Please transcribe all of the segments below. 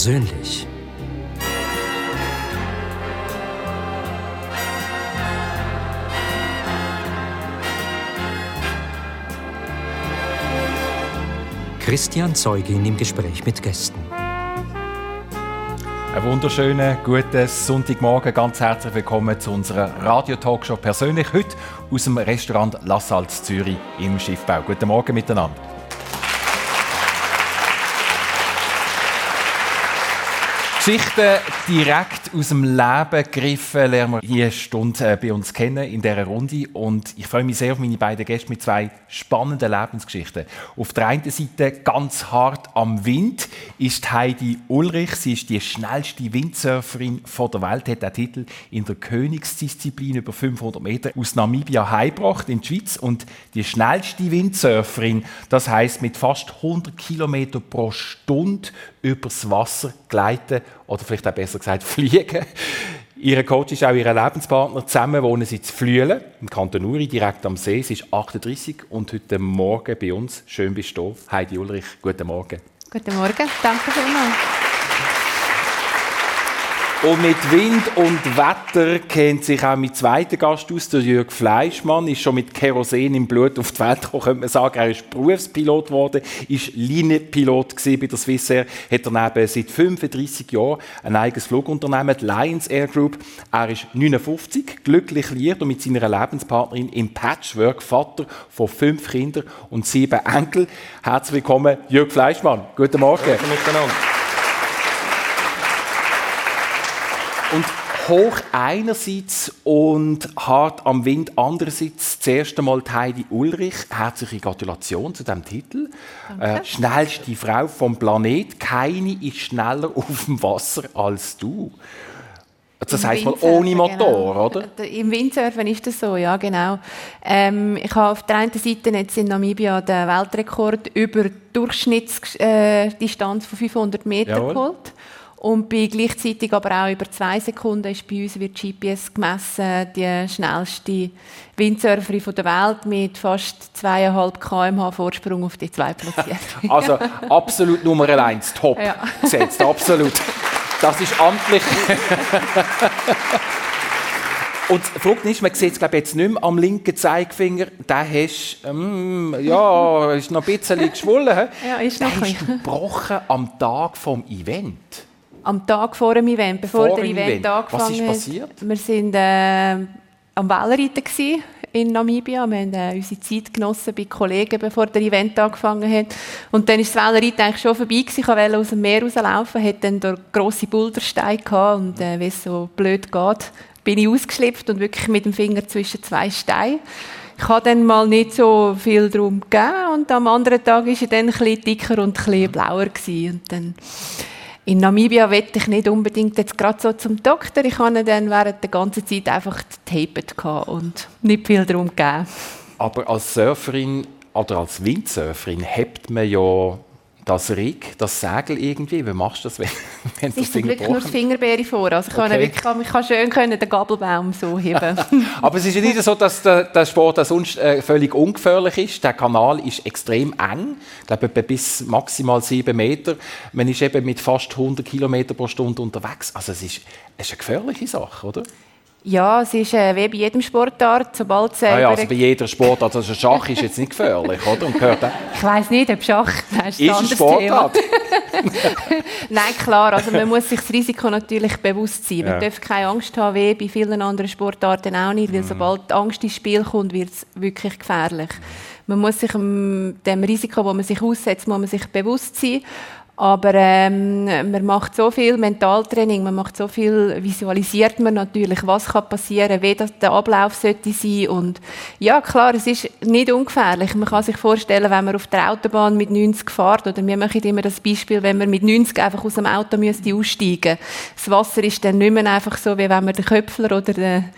persönlich. Christian Zeugin im Gespräch mit Gästen. Einen wunderschönen guten Sonntagmorgen. Ganz herzlich willkommen zu unserer Radio-Talkshow persönlich heute aus dem Restaurant La Salz Zürich im Schiffbau. Guten Morgen miteinander. Geschichten direkt aus dem Leben gegriffen, lernen wir hier Stunde äh, bei uns kennen in dieser Runde. Und ich freue mich sehr auf meine beiden Gäste mit zwei spannenden Lebensgeschichten. Auf der einen Seite ganz hart am Wind ist Heidi Ulrich. Sie ist die schnellste Windsurferin der Welt, hat den Titel in der Königsdisziplin über 500 Meter aus Namibia heimgebracht in die Schweiz. Und die schnellste Windsurferin, das heißt mit fast 100 Kilometer pro Stunde übers Wasser gleiten oder vielleicht auch besser gesagt fliegen. Ihr Coach ist auch ihr Lebenspartner. Zusammen wohnen sie zu Flüelen, im Kanton Uri, direkt am See. Sie ist 38 und heute Morgen bei uns. Schön bist du. Heidi Ulrich, guten Morgen. Guten Morgen, danke vielmals. Und mit Wind und Wetter kennt sich auch mein zweiter Gast aus, der Jürg Fleischmann, ist schon mit Kerosin im Blut auf die Welt gekommen, könnte man sagen. Er ist Berufspilot geworden, ist Linienpilot bei der Swissair, hat daneben seit 35 Jahren ein eigenes Flugunternehmen, die Lions Air Group. Er ist 59, glücklich liiert und mit seiner Lebenspartnerin im Patchwork, Vater von fünf Kindern und sieben Enkel. Herzlich willkommen, Jürg Fleischmann. Guten Morgen. Guten miteinander. Und hoch einerseits und hart am Wind andererseits. Das erste Mal Heidi Ulrich. Herzliche Gratulation zu diesem Titel. Äh, schnellste Frau vom Planet. Keine ist schneller auf dem Wasser als du. Das heißt mal ohne Motor, genau. oder? Im Windsurfen ist das so, ja genau. Ähm, ich habe auf der einen Seite jetzt in Namibia den Weltrekord über Durchschnittsdistanz äh, von 500 Metern geholt. Und bei gleichzeitig aber auch über zwei Sekunden ist bei uns wird GPS gemessen die schnellste Windsurferin der Welt mit fast zweieinhalb km/h Vorsprung auf die zwei Platzierten. also absolut Nummer eins, top ja. gesetzt, absolut. Das ist amtlich. Und die Frage ist, man sieht es glaube jetzt nicht mehr am linken Zeigefinger, der hast, ähm, ja, ist noch ein bisschen geschwollen. ja, ist noch der ist gebrochen am Tag vom Event am Tag vor dem Event, bevor vor der Event, Event angefangen hat. Was ist passiert? Wir sind äh, am Wellenreiten in Namibia. Wir haben äh, unsere Zeit genossen bei Kollegen, bevor der Event angefangen hat. Und dann ist das Wellenreiten eigentlich schon vorbei gewesen. Ich wollte aus dem Meer rauslaufen, hatte dann der grosse Boulderstein gehabt und äh, wie es so blöd geht, bin ich ausgeschlüpft und wirklich mit dem Finger zwischen zwei Steinen. Ich habe dann mal nicht so viel darum gegeben und am anderen Tag war er dann ein bisschen dicker und ein bisschen blauer gewesen. Und dann in Namibia wollte ich nicht unbedingt jetzt gerade so zum Doktor. Ich hatte dann während der ganzen Zeit einfach getapet und nicht viel darum gegeben. Aber als Surferin oder als Windsurferin hebt man ja das Rig, das Segel irgendwie? Wie machst du das, wenn, wenn das ist wirklich nur Fingerbeere vor. Also ich, okay. kann wirklich, ich kann schön können den Gabelbaum so heben. Aber es ist ja nicht so, dass der, der Sport sonst äh, völlig ungefährlich ist. Der Kanal ist extrem eng, ich glaube bis maximal sieben Meter. Man ist eben mit fast 100 km pro Stunde unterwegs. Also es ist, es ist eine gefährliche Sache, oder? Ja, es ist äh, wie bei jedem Sportart, sobald es... Äh, ah ja, also bei jeder Sportart, also Schach ist jetzt nicht gefährlich, oder? Und gehört ich weiß nicht, ob Schach das ist, ist ein Sportart. Nein, klar, also man muss sich das Risiko natürlich bewusst sein. Man ja. darf keine Angst haben, wie bei vielen anderen Sportarten auch nicht, weil mhm. sobald Angst ins Spiel kommt, wird es wirklich gefährlich. Man muss sich dem Risiko, das man sich aussetzt, muss man sich bewusst sein. Aber ähm, man macht so viel Mentaltraining, man macht so viel, visualisiert man natürlich, was kann passieren, wie das der Ablauf sollte sein. Und ja, klar, es ist nicht ungefährlich. Man kann sich vorstellen, wenn man auf der Autobahn mit 90 fährt, oder wir machen immer das Beispiel, wenn man mit 90 einfach aus dem Auto müsste aussteigen. Das Wasser ist dann nicht mehr einfach so, wie wenn man den Köpfler oder den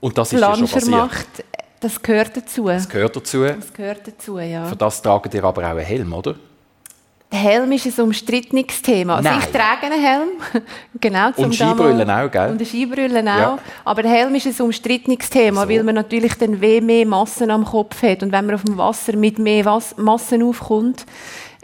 Und das Planscher macht. Das gehört dazu. Das gehört dazu. Das gehört dazu, ja. Für das tragen ihr aber auch einen Helm, oder? Der Helm ist ein umstrittenes Thema. Also ich trage einen Helm. genau, zum und Skibrüllen auch, gell? Und Skibrüllen auch. Ja. Aber der Helm ist ein umstrittenes Thema, so. weil man natürlich dann weh mehr Massen am Kopf hat. Und wenn man auf dem Wasser mit mehr Was Massen aufkommt,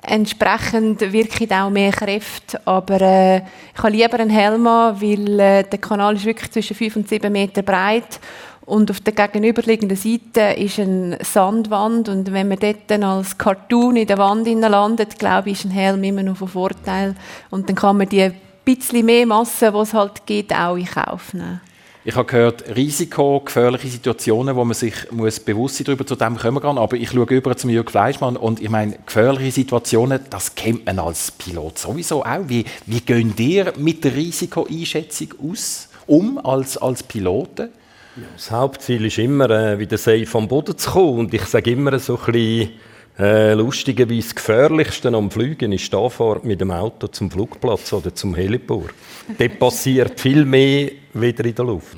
Entsprechend wirken auch mehr Kräfte. Aber äh, ich habe lieber einen Helm an, weil äh, der Kanal ist wirklich zwischen 5 und 7 Meter breit und auf der gegenüberliegenden Seite ist eine Sandwand und wenn man dort dann als Cartoon in der Wand landet, glaube ich, ist ein Helm immer noch von Vorteil und dann kann man die bisschen mehr Masse, die es halt gibt, auch in Kauf nehmen. Ich habe gehört, Risiko, gefährliche Situationen, wo man sich muss bewusst sein darüber zu dem kommen kann. Aber ich schaue über zum Jürg Fleischmann und ich meine, gefährliche Situationen, das kennt man als Pilot sowieso auch. Wie, wie gehen ihr mit der Risikoeinschätzung aus, um als, als Piloten? Ja, das Hauptziel ist immer, äh, wieder safe vom Boden zu kommen. Und ich sage immer so ein bisschen, äh, lustigerweise das Gefährlichste am Fliegen ist die Fahrt mit dem Auto zum Flugplatz oder zum Heliport. Dort passiert viel mehr wieder in der Luft.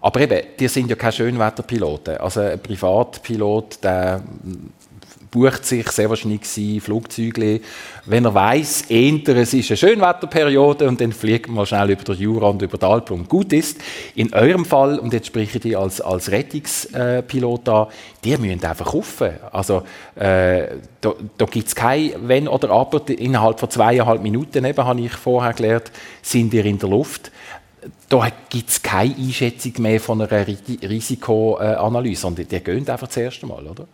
Aber eben, die sind ja keine Schönwetterpiloten. Also ein Privatpilot, der bucht sich sehr wahrscheinlich Flugzeuge, wenn er weiß, es ist eine Schönwetterperiode und dann fliegt man schnell über den Jura und über die Alpen und gut ist. In eurem Fall, und jetzt spreche ich als, als Rettungspilot an, die müssen einfach kaufen. Also äh, da, da gibt es kein Wenn oder Aber. Innerhalb von zweieinhalb Minuten, eben, habe ich vorher gelernt, sind ihr in der Luft da gibt es keine Einschätzung mehr von einer Risikoanalyse, sondern die gehen einfach das erste Mal, oder?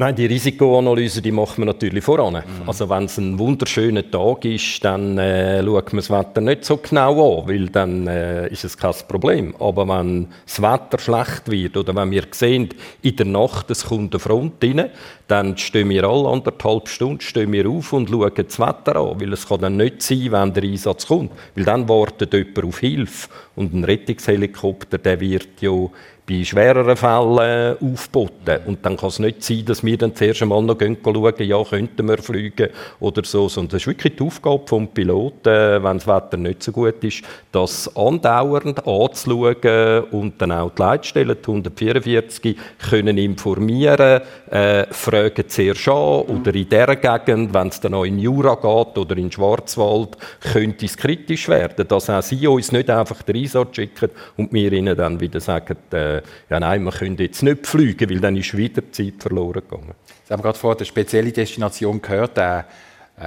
Nein, die Risikoanalyse die macht man natürlich voran. Mhm. Also wenn es ein wunderschöner Tag ist, dann äh, schaut man das Wetter nicht so genau an, weil dann äh, ist es kein Problem. Aber wenn das Wetter schlecht wird oder wenn wir sehen, in der Nacht es kommt eine Front rein, dann stehen wir alle anderthalb Stunden stehen wir auf und schauen das Wetter an, weil es kann dann nicht sein, wenn der Einsatz kommt, weil dann wartet jemand auf Hilfe und ein Rettungshelikopter, der wird ja bei schwereren Fällen aufboten. Und dann kann es nicht sein, dass wir dann zuerst einmal noch schauen, ja, könnten wir fliegen oder so. Sondern das ist wirklich die Aufgabe des Piloten, wenn das Wetter nicht so gut ist, das andauernd anzuschauen und dann auch die Leitstellen, die 144, können informieren, äh, fragen zuerst an oder in dieser Gegend, wenn es dann auch in Jura geht oder in Schwarzwald, könnte es kritisch werden, dass auch sie uns nicht einfach den Einsatz schicken und wir ihnen dann wieder sagen, äh, ja nein, wir können jetzt nicht fliegen, weil dann ist wieder Zeit verloren gegangen. Sie haben gerade vorhin eine spezielle Destination gehört, der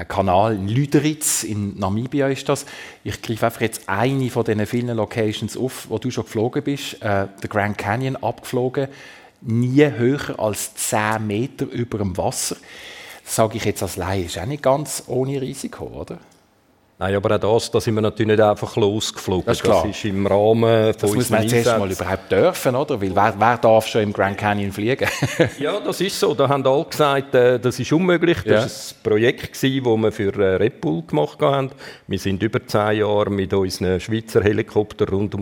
Kanal in Lüderitz, in Namibia ist das. Ich greife einfach jetzt eine von diesen vielen Locations auf, wo du schon geflogen bist, äh, der Grand Canyon abgeflogen, nie höher als 10 Meter über dem Wasser. Das sage ich jetzt als Laie, ist auch nicht ganz ohne Risiko, oder? Nein, aber auch das, da sind wir natürlich nicht einfach losgeflogen. Das ist, klar. das ist im Rahmen von Das muss man zuerst mal überhaupt dürfen, oder? Weil wer, wer darf schon im Grand Canyon fliegen? ja, das ist so. Da haben alle gesagt, äh, das ist unmöglich. Das war ja. ein Projekt, das wir für äh, Red Bull gemacht haben. Wir sind über zehn Jahre mit unseren Schweizer Helikoptern rund um,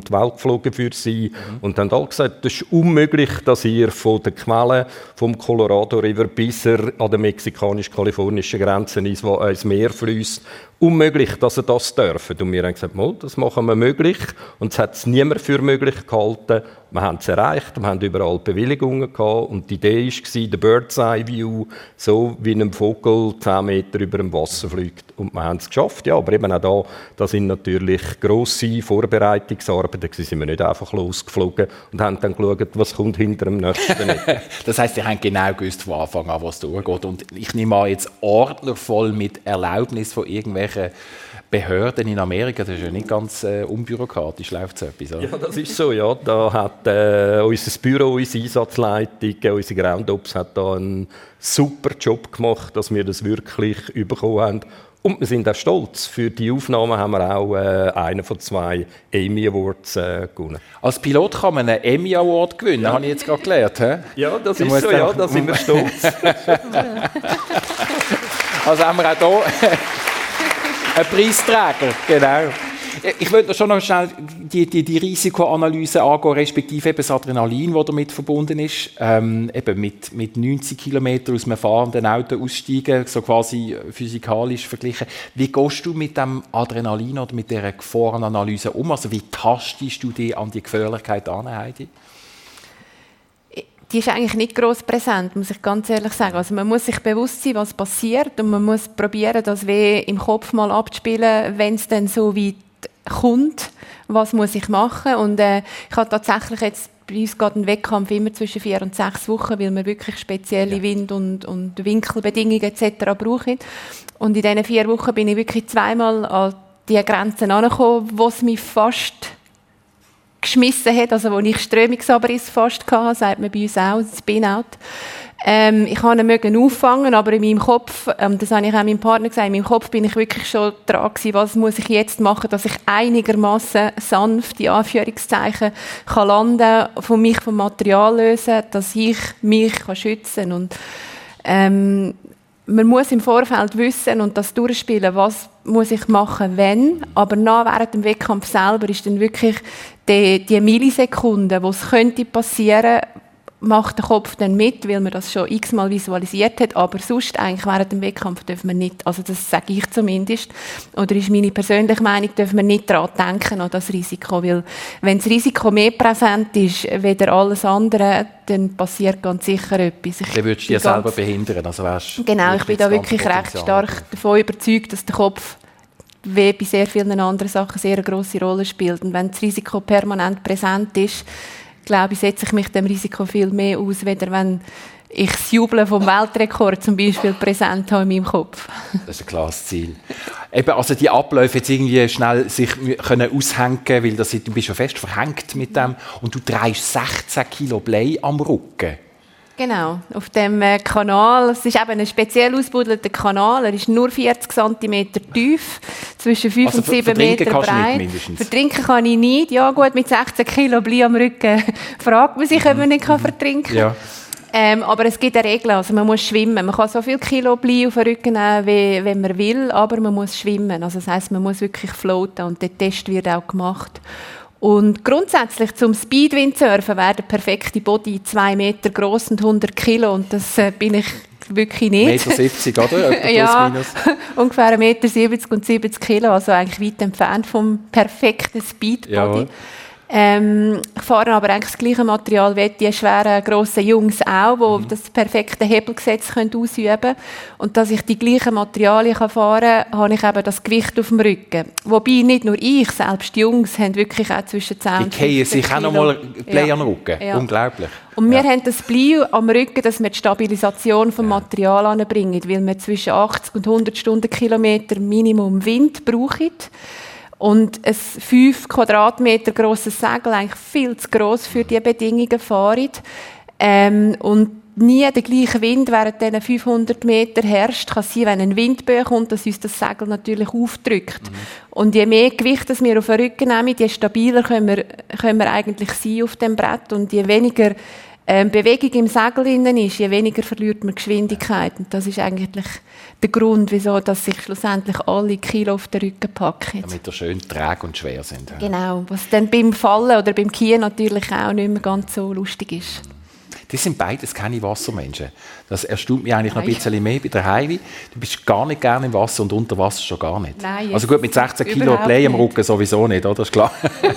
die Welt geflogen für sie. Mhm. Und haben alle gesagt, das ist unmöglich, dass ihr von der Quelle vom Colorado River bis an der mexikanisch-kalifornischen Grenze ins Meer fließt unmöglich, dass er das dürfen. Und wir haben gesagt, das machen wir möglich. Und es hat es niemand für möglich gehalten. Wir haben es erreicht, wir haben überall Bewilligungen gehabt. Und die Idee war, der Bird's Eye View, so wie ein Vogel 10 Meter über dem Wasser fliegt. Und wir haben es geschafft. Ja, aber eben auch da, da sind natürlich grosse Vorbereitungsarbeiten. Da sind wir nicht einfach losgeflogen und haben dann geschaut, was kommt hinter dem nächsten. das heisst, ihr habt genau gewusst von Anfang an, was durchgeht. Und ich nehme an, jetzt ordnervoll mit Erlaubnis von irgendwelchen Behörden in Amerika, das ist ja nicht ganz äh, unbürokratisch, läuft so etwas, oder? Ja, das ist so, ja. Da hat äh, unser Büro, unsere Einsatzleitung, äh, unsere Groundops hat da einen super Job gemacht, dass wir das wirklich bekommen haben. Und wir sind auch stolz. Für die Aufnahme haben wir auch äh, einen von zwei Emmy Awards äh, gewonnen. Als Pilot kann man einen Emmy Award gewinnen, ja. habe ich jetzt gerade gelernt. He? Ja, das ist so, ja, da sind wir stolz. also haben wir auch hier ein Preisträger, genau. Ich würde schon noch schnell die, die, die Risikoanalyse angehen, respektive eben das Adrenalin, das damit verbunden ist. Ähm, eben mit, mit 90 km aus einem fahrenden Auto aussteigen, so quasi physikalisch verglichen. Wie gehst du mit dem Adrenalin oder mit dieser Gefahrenanalyse um? Also wie tastest du dich an die Gefährlichkeit an, Heidi? Die ist eigentlich nicht groß präsent, muss ich ganz ehrlich sagen. Also man muss sich bewusst sein, was passiert und man muss probieren, das weh im Kopf mal abzuspielen, wenn es dann so weit kommt, was muss ich machen. Und äh, ich habe tatsächlich jetzt bei uns geht ein Wettkampf immer zwischen vier und sechs Wochen, weil wir wirklich spezielle ja. Wind- und, und Winkelbedingungen etc. brauchen. Und in diesen vier Wochen bin ich wirklich zweimal an die Grenzen angekommen, wo es mich fast geschmissen hat, also wo ich Strömungsabriss fast hatte, sagt man bei uns auch, das Spin-out. Ähm, ich konnte ihn auffangen, aber in meinem Kopf, ähm, das habe ich auch meinem Partner gesagt, in meinem Kopf bin ich wirklich schon dran gewesen, was muss ich jetzt machen, dass ich einigermaßen sanft, die Anführungszeichen, kann landen, von mich vom Material lösen, dass ich mich kann schützen und ähm, man muss im Vorfeld wissen und das durchspielen, was muss ich machen, wenn. Aber nach während dem Wettkampf selber ist dann wirklich die, die Millisekunde, wo es könnte passieren, macht der Kopf dann mit, weil man das schon x-mal visualisiert hat, aber sonst eigentlich während dem Wettkampf dürfen wir nicht, also das sage ich zumindest, oder ist meine persönliche Meinung, dürfen wir nicht daran denken, an das Risiko, weil wenn das Risiko mehr präsent ist, weder alles andere, dann passiert ganz sicher etwas. Ich dann würdest du dich selber behindern, also Genau, ich bin da wirklich recht stark davon überzeugt, dass der Kopf wie bei sehr vielen anderen Sachen sehr eine grosse Rolle spielt. Und wenn das Risiko permanent präsent ist, glaube ich, setze ich mich dem Risiko viel mehr aus, weder wenn ich das Jubeln vom Weltrekord zum Beispiel präsent habe in meinem Kopf. Das ist ein klares Ziel. Eben, also die Abläufe jetzt irgendwie schnell sich können aushängen, weil das, du bist ja fest verhängt mit dem und du trägst 16 Kilo Blei am Rücken. Genau, auf dem äh, Kanal. Es ist eben ein speziell ausgebuddelter Kanal. Er ist nur 40 cm tief, zwischen 5 also und 7 Meter breit. Vertrinken kann ich nicht. Ja gut, mit 16 Kilo Blei am Rücken fragt man sich, ob man nicht vertrinken kann. Ja. Ähm, aber es gibt eine Regel, also man muss schwimmen. Man kann so viel Kilo Blei auf den Rücken nehmen, wie, wie man will, aber man muss schwimmen. Also das heißt, man muss wirklich floaten und der Test wird auch gemacht. Und grundsätzlich zum Speedwindsurfen wäre der perfekte Body zwei Meter groß und 100 Kilo und das äh, bin ich wirklich nicht. 1,70 Meter, oder? ja, ungefähr 1,70 Meter und 70 Kilo, also eigentlich weit entfernt vom perfekten Speedbody. Jawohl. Ähm, ich fahre aber eigentlich das gleiche Material wie die schweren, grossen Jungs auch, die mhm. das perfekte Hebelgesetz können ausüben können. Und dass ich die gleichen Materialien kann fahren kann, habe ich eben das Gewicht auf dem Rücken. Wobei nicht nur ich, selbst die Jungs haben wirklich auch zwischen 10 und 15 Die sich auch noch mal Blei ja. am Rücken. Ja. Unglaublich. Und wir ja. haben das Blei am Rücken, dass wir die Stabilisation des Materials anbringen, weil wir zwischen 80 und 100 Stundenkilometer Minimum Wind brauchen. Und ein 5 Quadratmeter grosses Segel, eigentlich viel zu gross für diese Bedingungen, fahren. Ähm, und nie der gleiche Wind während diesen 500 Meter herrscht. Kann sein, wenn ein Windböe kommt, dass uns das Segel natürlich aufdrückt. Mhm. Und je mehr Gewicht das wir auf den Rücken nehmen, je stabiler können wir, können wir eigentlich sein auf dem Brett und je weniger ähm, Bewegung im Segel innen ist, je weniger verliert man Geschwindigkeit. Und das ist eigentlich der Grund, wieso dass sich schlussendlich alle Kilo auf den Rücken packen. Damit er schön träge und schwer sind. Genau, was dann beim Fallen oder beim Kiehen natürlich auch nicht mehr ganz so lustig ist. Die sind beides keine Wassermenschen. Das erstaunt mich eigentlich Nein. noch ein bisschen mehr bei der Heidi. Du bist gar nicht gerne im Wasser und unter Wasser schon gar nicht. Nein, also gut, mit 16 Kilo Play am Rücken sowieso nicht, oder? Das ist klar.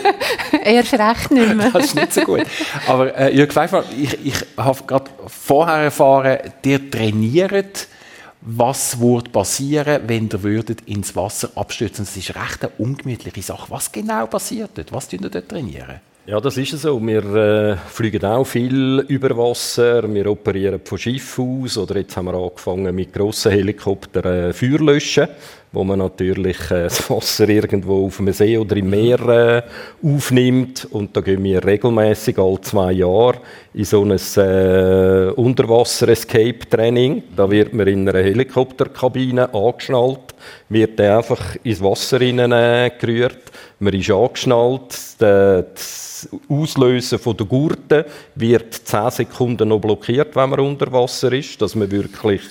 Erst recht nicht mehr. das ist nicht so gut. Aber äh, Jörg Pfeiffer, ich, ich habe gerade vorher erfahren, ihr trainiert was würde passieren, wenn ihr würdet ins Wasser abstürzen? Das ist recht eine ungemütliche Sache. Was genau passiert dort? Was tun ihr dort trainieren? Ja, das ist so. Wir äh, fliegen auch viel über Wasser. Wir operieren von Schiff aus. Oder jetzt haben wir angefangen mit grossen Helikoptern äh, Feuer löschen, wo man natürlich äh, das Wasser irgendwo auf dem See oder im Meer äh, aufnimmt. Und da gehen wir regelmäßig alle zwei Jahre in so ein äh, Unterwasser-Escape-Training. Da wird man in einer Helikopterkabine angeschnallt, wird dann einfach ins Wasser hinein, äh, gerührt. Man ist angeschnallt. Das Auslösen der Gurte wird 10 Sekunden noch blockiert, wenn man unter Wasser ist, dass man wirklich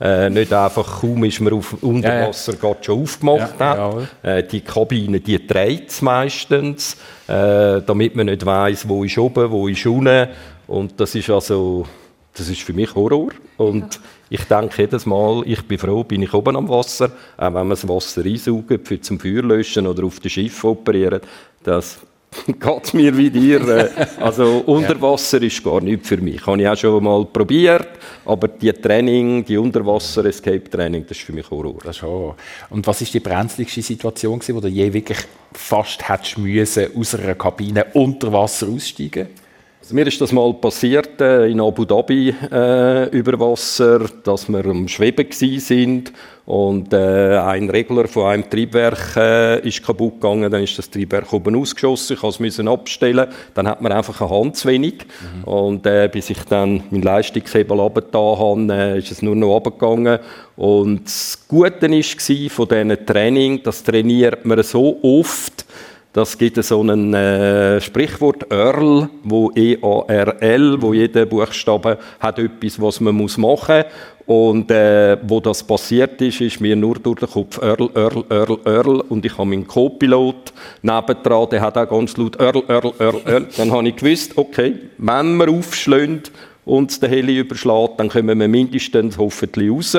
äh, nicht einfach kaum ist man auf unter Wasser ja, ja. schon aufgemacht ja, hat. Äh, die Kabine, die dreht es meistens, äh, damit man nicht weiß, wo ist oben, wo ist unten. Und das ist also, das ist für mich Horror. Und ich denke jedes Mal, ich bin froh, bin ich oben am Wasser, auch wenn man das Wasser einsaugt, für zum Feuer löschen oder auf dem Schiff operieren. Das geht mir wie dir. Also Unterwasser ist gar nichts für mich. Habe ich auch schon mal probiert, aber die Training, die Unterwasser-Escape-Training, das ist für mich Horror. Das schon. Und was ist die brenzligste Situation, wo du je wirklich fast hättest müssen, aus einer Kabine unter Wasser aussteigen? Also mir ist das mal passiert äh, in Abu Dhabi äh, über Wasser, dass wir am Schweben sind und äh, ein Regler von einem Triebwerk äh, ist kaputt gegangen, dann ist das Triebwerk oben ausgeschossen, ich musste es abstellen, dann hat man einfach eine Hand zu wenig. Mhm. und äh, bis ich dann meinen Leistungshebel runtergetan habe, äh, ist es nur noch runtergegangen. Und das Gute war von diesem Training, das trainiert man so oft, das gibt so ein äh, Sprichwort Earl, wo E-A-R-L, wo jeder Buchstabe hat etwas, was man muss machen und äh, wo das passiert ist, ist mir nur durch den Kopf Earl, Earl, Earl, Earl und ich habe meinen Co-Pilot nebendran, der hat auch ganz laut Earl, Earl, Earl, Earl. Dann habe ich gewusst, okay, wenn wir aufschlägt, uns der Heli überschlägt, dann kommen wir mindestens hoffentlich raus.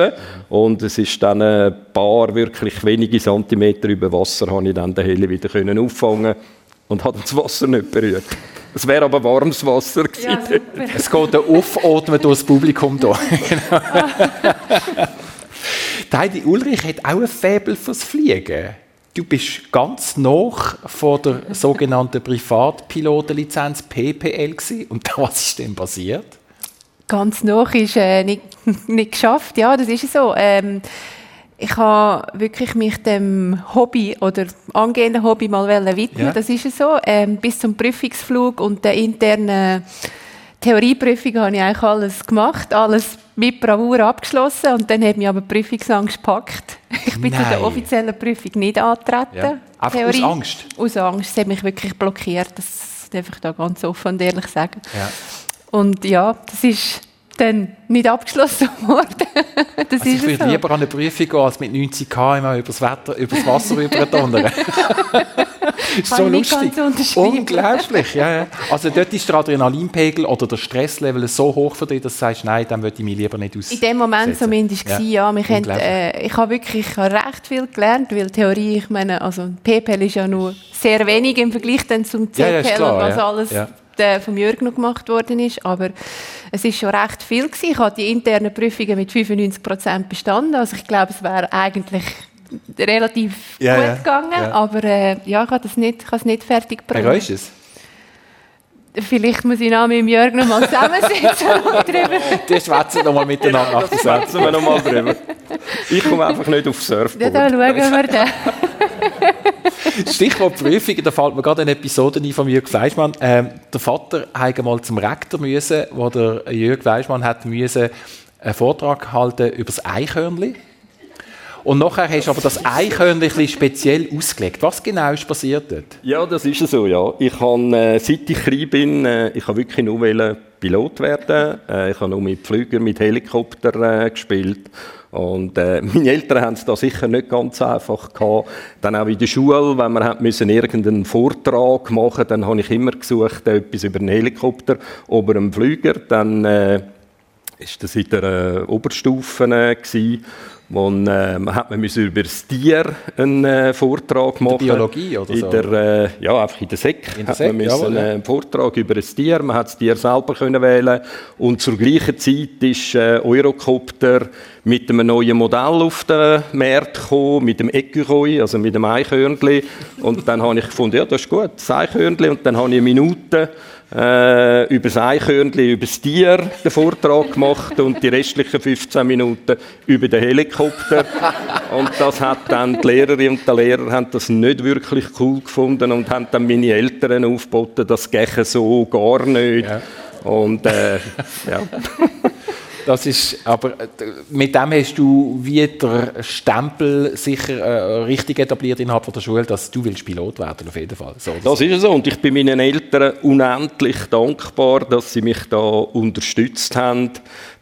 Und es ist dann ein paar wirklich wenige Zentimeter über Wasser, habe ich dann den Heli wieder können auffangen und hat das Wasser nicht berührt. Es wäre aber warmes Wasser gewesen. Ja, es geht ein Aufatmen durch das Publikum hier. Heidi Ulrich hat auch ein Faible fürs Fliegen. Du bist ganz noch vor der sogenannten Privatpilotenlizenz PPL gewesen. Und was ist denn passiert? Ganz noch ist äh, nicht, nicht geschafft. Ja, das ist so. Ähm, ich habe wirklich mich dem Hobby oder angehenden Hobby mal widmen. Ja. Das ist so. Ähm, bis zum Prüfungsflug und der internen Theorieprüfung habe ich eigentlich alles gemacht, alles mit Bravour abgeschlossen und dann hat mich aber die Prüfungsangst gepackt. Ich bin Nein. zu der offiziellen Prüfung nicht angetreten. Ja. Einfach Theorie. aus Angst? Aus Angst. Es hat mich wirklich blockiert. Das darf ich da ganz offen und ehrlich sagen. Ja. Und ja, das ist dann nicht abgeschlossen worden. das also ich würde so. lieber an eine Prüfung gehen, als mit 90 km Wetter, übers Wasser überdonnern. ist so lustig. Unglaublich. Ja, ja. Also dort ist der Adrenalinpegel oder der Stresslevel so hoch für dich, dass du sagst, nein, dann würde ich mich lieber nicht aus. In dem Moment zumindest ja. ja. Wir haben, äh, ich habe wirklich recht viel gelernt, weil Theorie, ich meine, also PPL ist ja nur sehr wenig im Vergleich dann zum CPL, ja, klar, was alles äh, vom Jürgen noch gemacht worden ist. Aber es ist schon recht viel gewesen. Ich habe die internen Prüfungen mit 95 Prozent bestanden. Also ich glaube, es wäre eigentlich relativ ja, gut ja, gegangen. Ja. Aber äh, ja, ich habe es nicht, nicht fertig gebracht. Es? Vielleicht muss ich noch mit Jörg noch mal zusammensitzen und drüber. Die schwätzen noch mal miteinander nach der Schwätzen wir noch mal drüber. Ich komme einfach nicht aufs Surfboard. Ja, da schauen wir dann. Stichwort Prüfung, da fällt mir gerade eine Episode ein von Jörg Fleischmann. Ähm, der Vater musste mal zum Rektor müssen, wo der Jörg Fleischmann hat müssen einen Vortrag halten über das Eichhörnli. Und nachher hast du aber das Eichhörnchen speziell ausgelegt. Was genau ist passiert dort? Ja, das ist so, ja. Ich habe, äh, seit ich klein bin, äh, ich habe wirklich nur Pilot werden. Äh, ich habe nur mit Flügern, mit Helikopter äh, gespielt. Und äh, meine Eltern haben es da sicher nicht ganz einfach gehabt. Dann auch in der Schule, wenn wir müssen irgendeinen Vortrag machen, dann habe ich immer gesucht etwas über einen Helikopter oder einen Flüger. Dann äh, ist das in der äh, Oberstufe äh. Wo, äh, man hat man über das Tier einen äh, Vortrag machen. In der Biologie oder so? In der, äh, ja, einfach in der Sek. In der Sek, man müssen, ja. Äh, einen Vortrag über das Tier. Man hat das Tier selber können wählen und zur gleichen Zeit ist äh, Eurocopter mit einem neuen Modell auf den Markt gekommen, mit dem Ecureuil, also mit dem Eichhörnli. Und dann habe ich gefunden, ja, das ist gut, das Eichhörnli. Und dann habe ich eine Minute äh, über das Eichhörnchen, über das Tier den Vortrag gemacht und die restlichen 15 Minuten über den Helikopter. Und das hat dann die Lehrerin und der Lehrer haben das nicht wirklich cool gefunden und haben dann meine Eltern aufgeboten, das gehe so gar nicht. Ja. Und äh, ja. Das ist, aber äh, mit dem hast du wie der Stempel sicher äh, richtig etabliert innerhalb der Schule, dass du willst Pilot werden auf jeden Fall. So, das ist so und ich bin meinen Eltern unendlich dankbar, dass sie mich da unterstützt haben,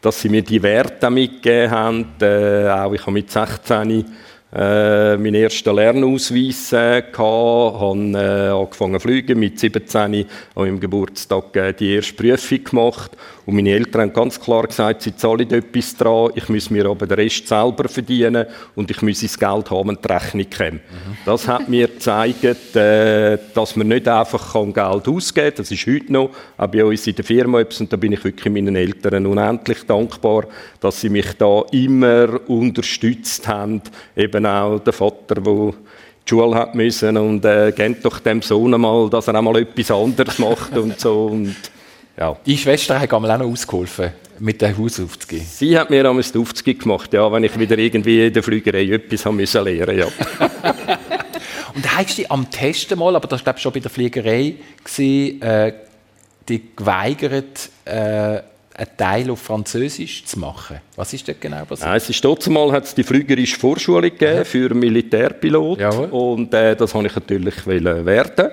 dass sie mir die Werte mitgegeben haben. Äh, auch ich habe mit 16 äh, meinen ersten Lernausweis äh, gehabt, habe äh, angefangen zu fliegen, mit 17 an meinem Geburtstag äh, die erste Prüfung gemacht und meine Eltern haben ganz klar gesagt, sie zahlen etwas dran, ich muss mir aber den Rest selber verdienen und ich muss das Geld haben, wenn die Rechnung kommt. Mhm. Das hat mir gezeigt, äh, dass man nicht einfach Geld ausgeben kann. Das ist heute noch, auch bei uns in der Firma und da bin ich wirklich meinen Eltern unendlich dankbar, dass sie mich da immer unterstützt haben. Eben auch der Vater, der die Schule hat müssen und äh, gebt doch dem Sohn mal, dass er einmal etwas anderes macht und so. Und Ja. Die Schwester hat auch noch ausgeholfen, mit dem Haus aufzugehen. Sie hat mir damals den Aufzug gemacht, ja, wenn ich wieder irgendwie in der Flügerei etwas haben müssen lernen ja. Und hast du am Testen mal, aber das war schon bei der Fliegerei, gewesen, äh, die geweigert, äh, einen Teil auf Französisch zu machen. Was ist dort genau passiert? Nein, es ist trotzdem mal hat es die flügerische Vorschulung gegeben für Militärpilot und äh, das wollte ich natürlich werden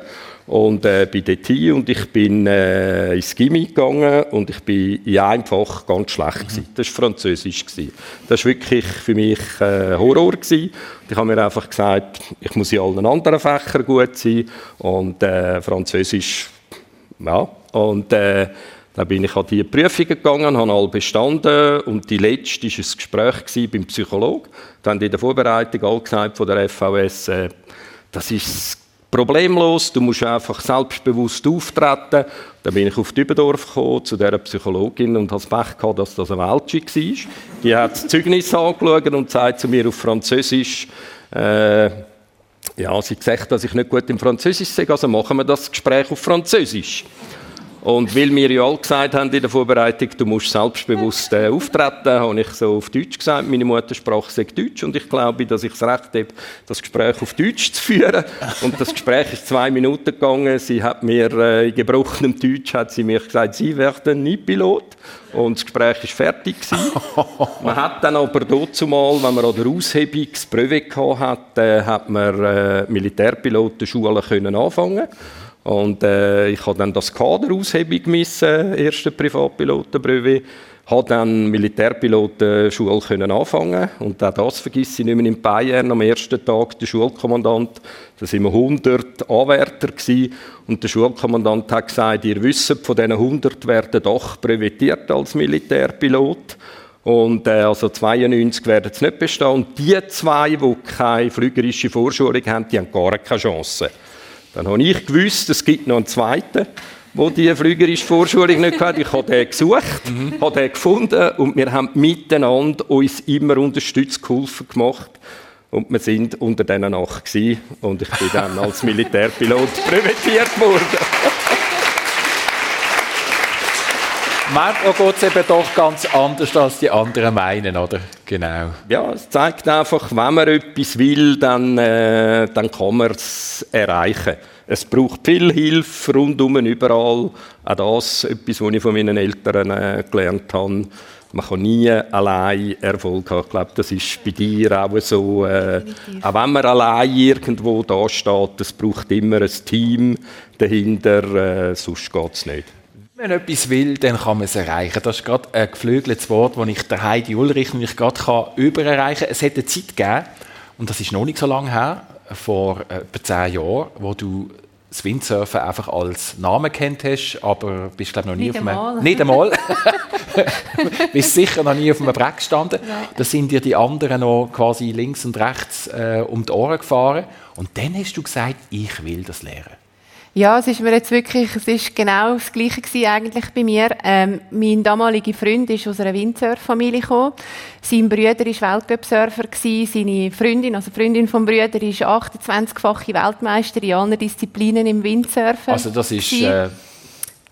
und äh, bin dort hin und ich bin äh, ins Gimmi gegangen und ich bin in einem Fach ganz schlecht gewesen. Das war Französisch. Gewesen. Das war wirklich für mich äh, Horror. Gewesen. Ich habe mir einfach gesagt, ich muss in allen anderen Fächern gut sein und äh, Französisch, ja. Und äh, dann bin ich an die Prüfungen gegangen, habe alle bestanden und die letzte war ein Gespräch beim Psychologen. Dann haben in der Vorbereitung alle gesagt von der FVS, äh, das ist problemlos, du musst einfach selbstbewusst auftreten. Dann bin ich auf Dübendorf gekommen, zu dieser Psychologin und das Pech dass das eine Weltschi war. Die hat das Zeugnis angeschaut und sagt zu mir auf Französisch, äh, ja, sie sagt, dass ich nicht gut im Französisch sage, also machen wir das Gespräch auf Französisch. Und weil wir ja alle gesagt haben in der Vorbereitung, du musst selbstbewusst äh, auftreten, habe ich so auf Deutsch gesagt, meine Muttersprache sagt Deutsch und ich glaube, dass ich das Recht habe, das Gespräch auf Deutsch zu führen. Und das Gespräch ist zwei Minuten gegangen. Sie hat mir äh, in gebrochenem Deutsch hat sie mir gesagt, sie werden nie Pilot. Und das Gespräch ist fertig gewesen. Man hat dann aber dazu mal, wenn man an der Aushebung das Brevet hatte, äh, hat man äh, Militärpilotenschule können anfangen und äh, ich habe dann das Kader Aushebung gemessen, erste Privatpilotenbrevet, habe dann Militärpilotenschule können anfangen und auch das vergesse ich nicht mehr in Bayern am ersten Tag der Schulkommandant, da sind wir 100 Anwärter gewesen, und der Schulkommandant hat gesagt, ihr wisst, von diesen 100 werden doch brevetiert als Militärpilot. Und äh, also 92 werden es nicht bestehen. Und die zwei, die keine flügerische Vorschulung haben, die haben gar keine Chance. Dann habe ich gewusst, es gibt noch einen zweiten, der die flügerische Vorschulung nicht hat. Ich habe den gesucht, mhm. habe den gefunden und wir haben miteinander uns immer unterstützt, geholfen gemacht. Und wir sind unter diesen acht gewesen. und ich bin dann als Militärpilot präventiert worden. Manchmal geht es eben doch ganz anders, als die anderen meinen, oder? Genau. Ja, es zeigt einfach, wenn man etwas will, dann, äh, dann kann man es erreichen. Es braucht viel Hilfe rundum, überall. Auch das etwas, was ich von meinen Eltern äh, gelernt habe. Man kann nie allein Erfolg haben. Ich glaube, das ist bei dir auch so. Äh, auch wenn man allein irgendwo da steht, es braucht immer ein Team dahinter, äh, sonst geht es nicht. Wenn man etwas will, dann kann man es erreichen. Das ist gerade ein geflügeltes Wort, das ich der Heidi Ulrich nämlich gerade kann übererreichen kann. Es hat eine Zeit gegeben, und das ist noch nicht so lange her, vor etwa zehn Jahren, wo du das Windsurfen einfach als Namen kennt hast, aber bist glaube noch nie nicht auf einem... Nicht einmal. bist sicher noch nie auf einem Breck gestanden. Ja. Da sind dir die anderen noch quasi links und rechts äh, um die Ohren gefahren. Und dann hast du gesagt, ich will das lernen. Ja, es ist mir jetzt wirklich, es ist genau das Gleiche gewesen eigentlich bei mir. Ähm, mein damaliger Freund ist aus einer Windsurf-Familie gekommen. Sein Bruder war Weltcup-Surfer Seine Freundin, also Freundin vom Bruder, ist 28-fache Weltmeisterin in allen Disziplinen im Windsurfen. Also das ist, äh,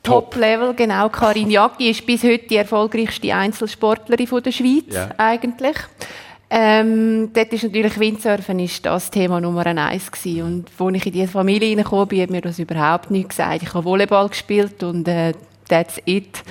Top-Level, genau. Karin Jacki ist bis heute die erfolgreichste Einzelsportlerin der Schweiz, ja. eigentlich. Ähm, dort ist natürlich Windsurfen ist das Thema Nummer eins gewesen. Und als ich in diese Familie hineingekommen bin, hat mir das überhaupt nicht gesagt. Ich habe Volleyball gespielt und äh, that's it.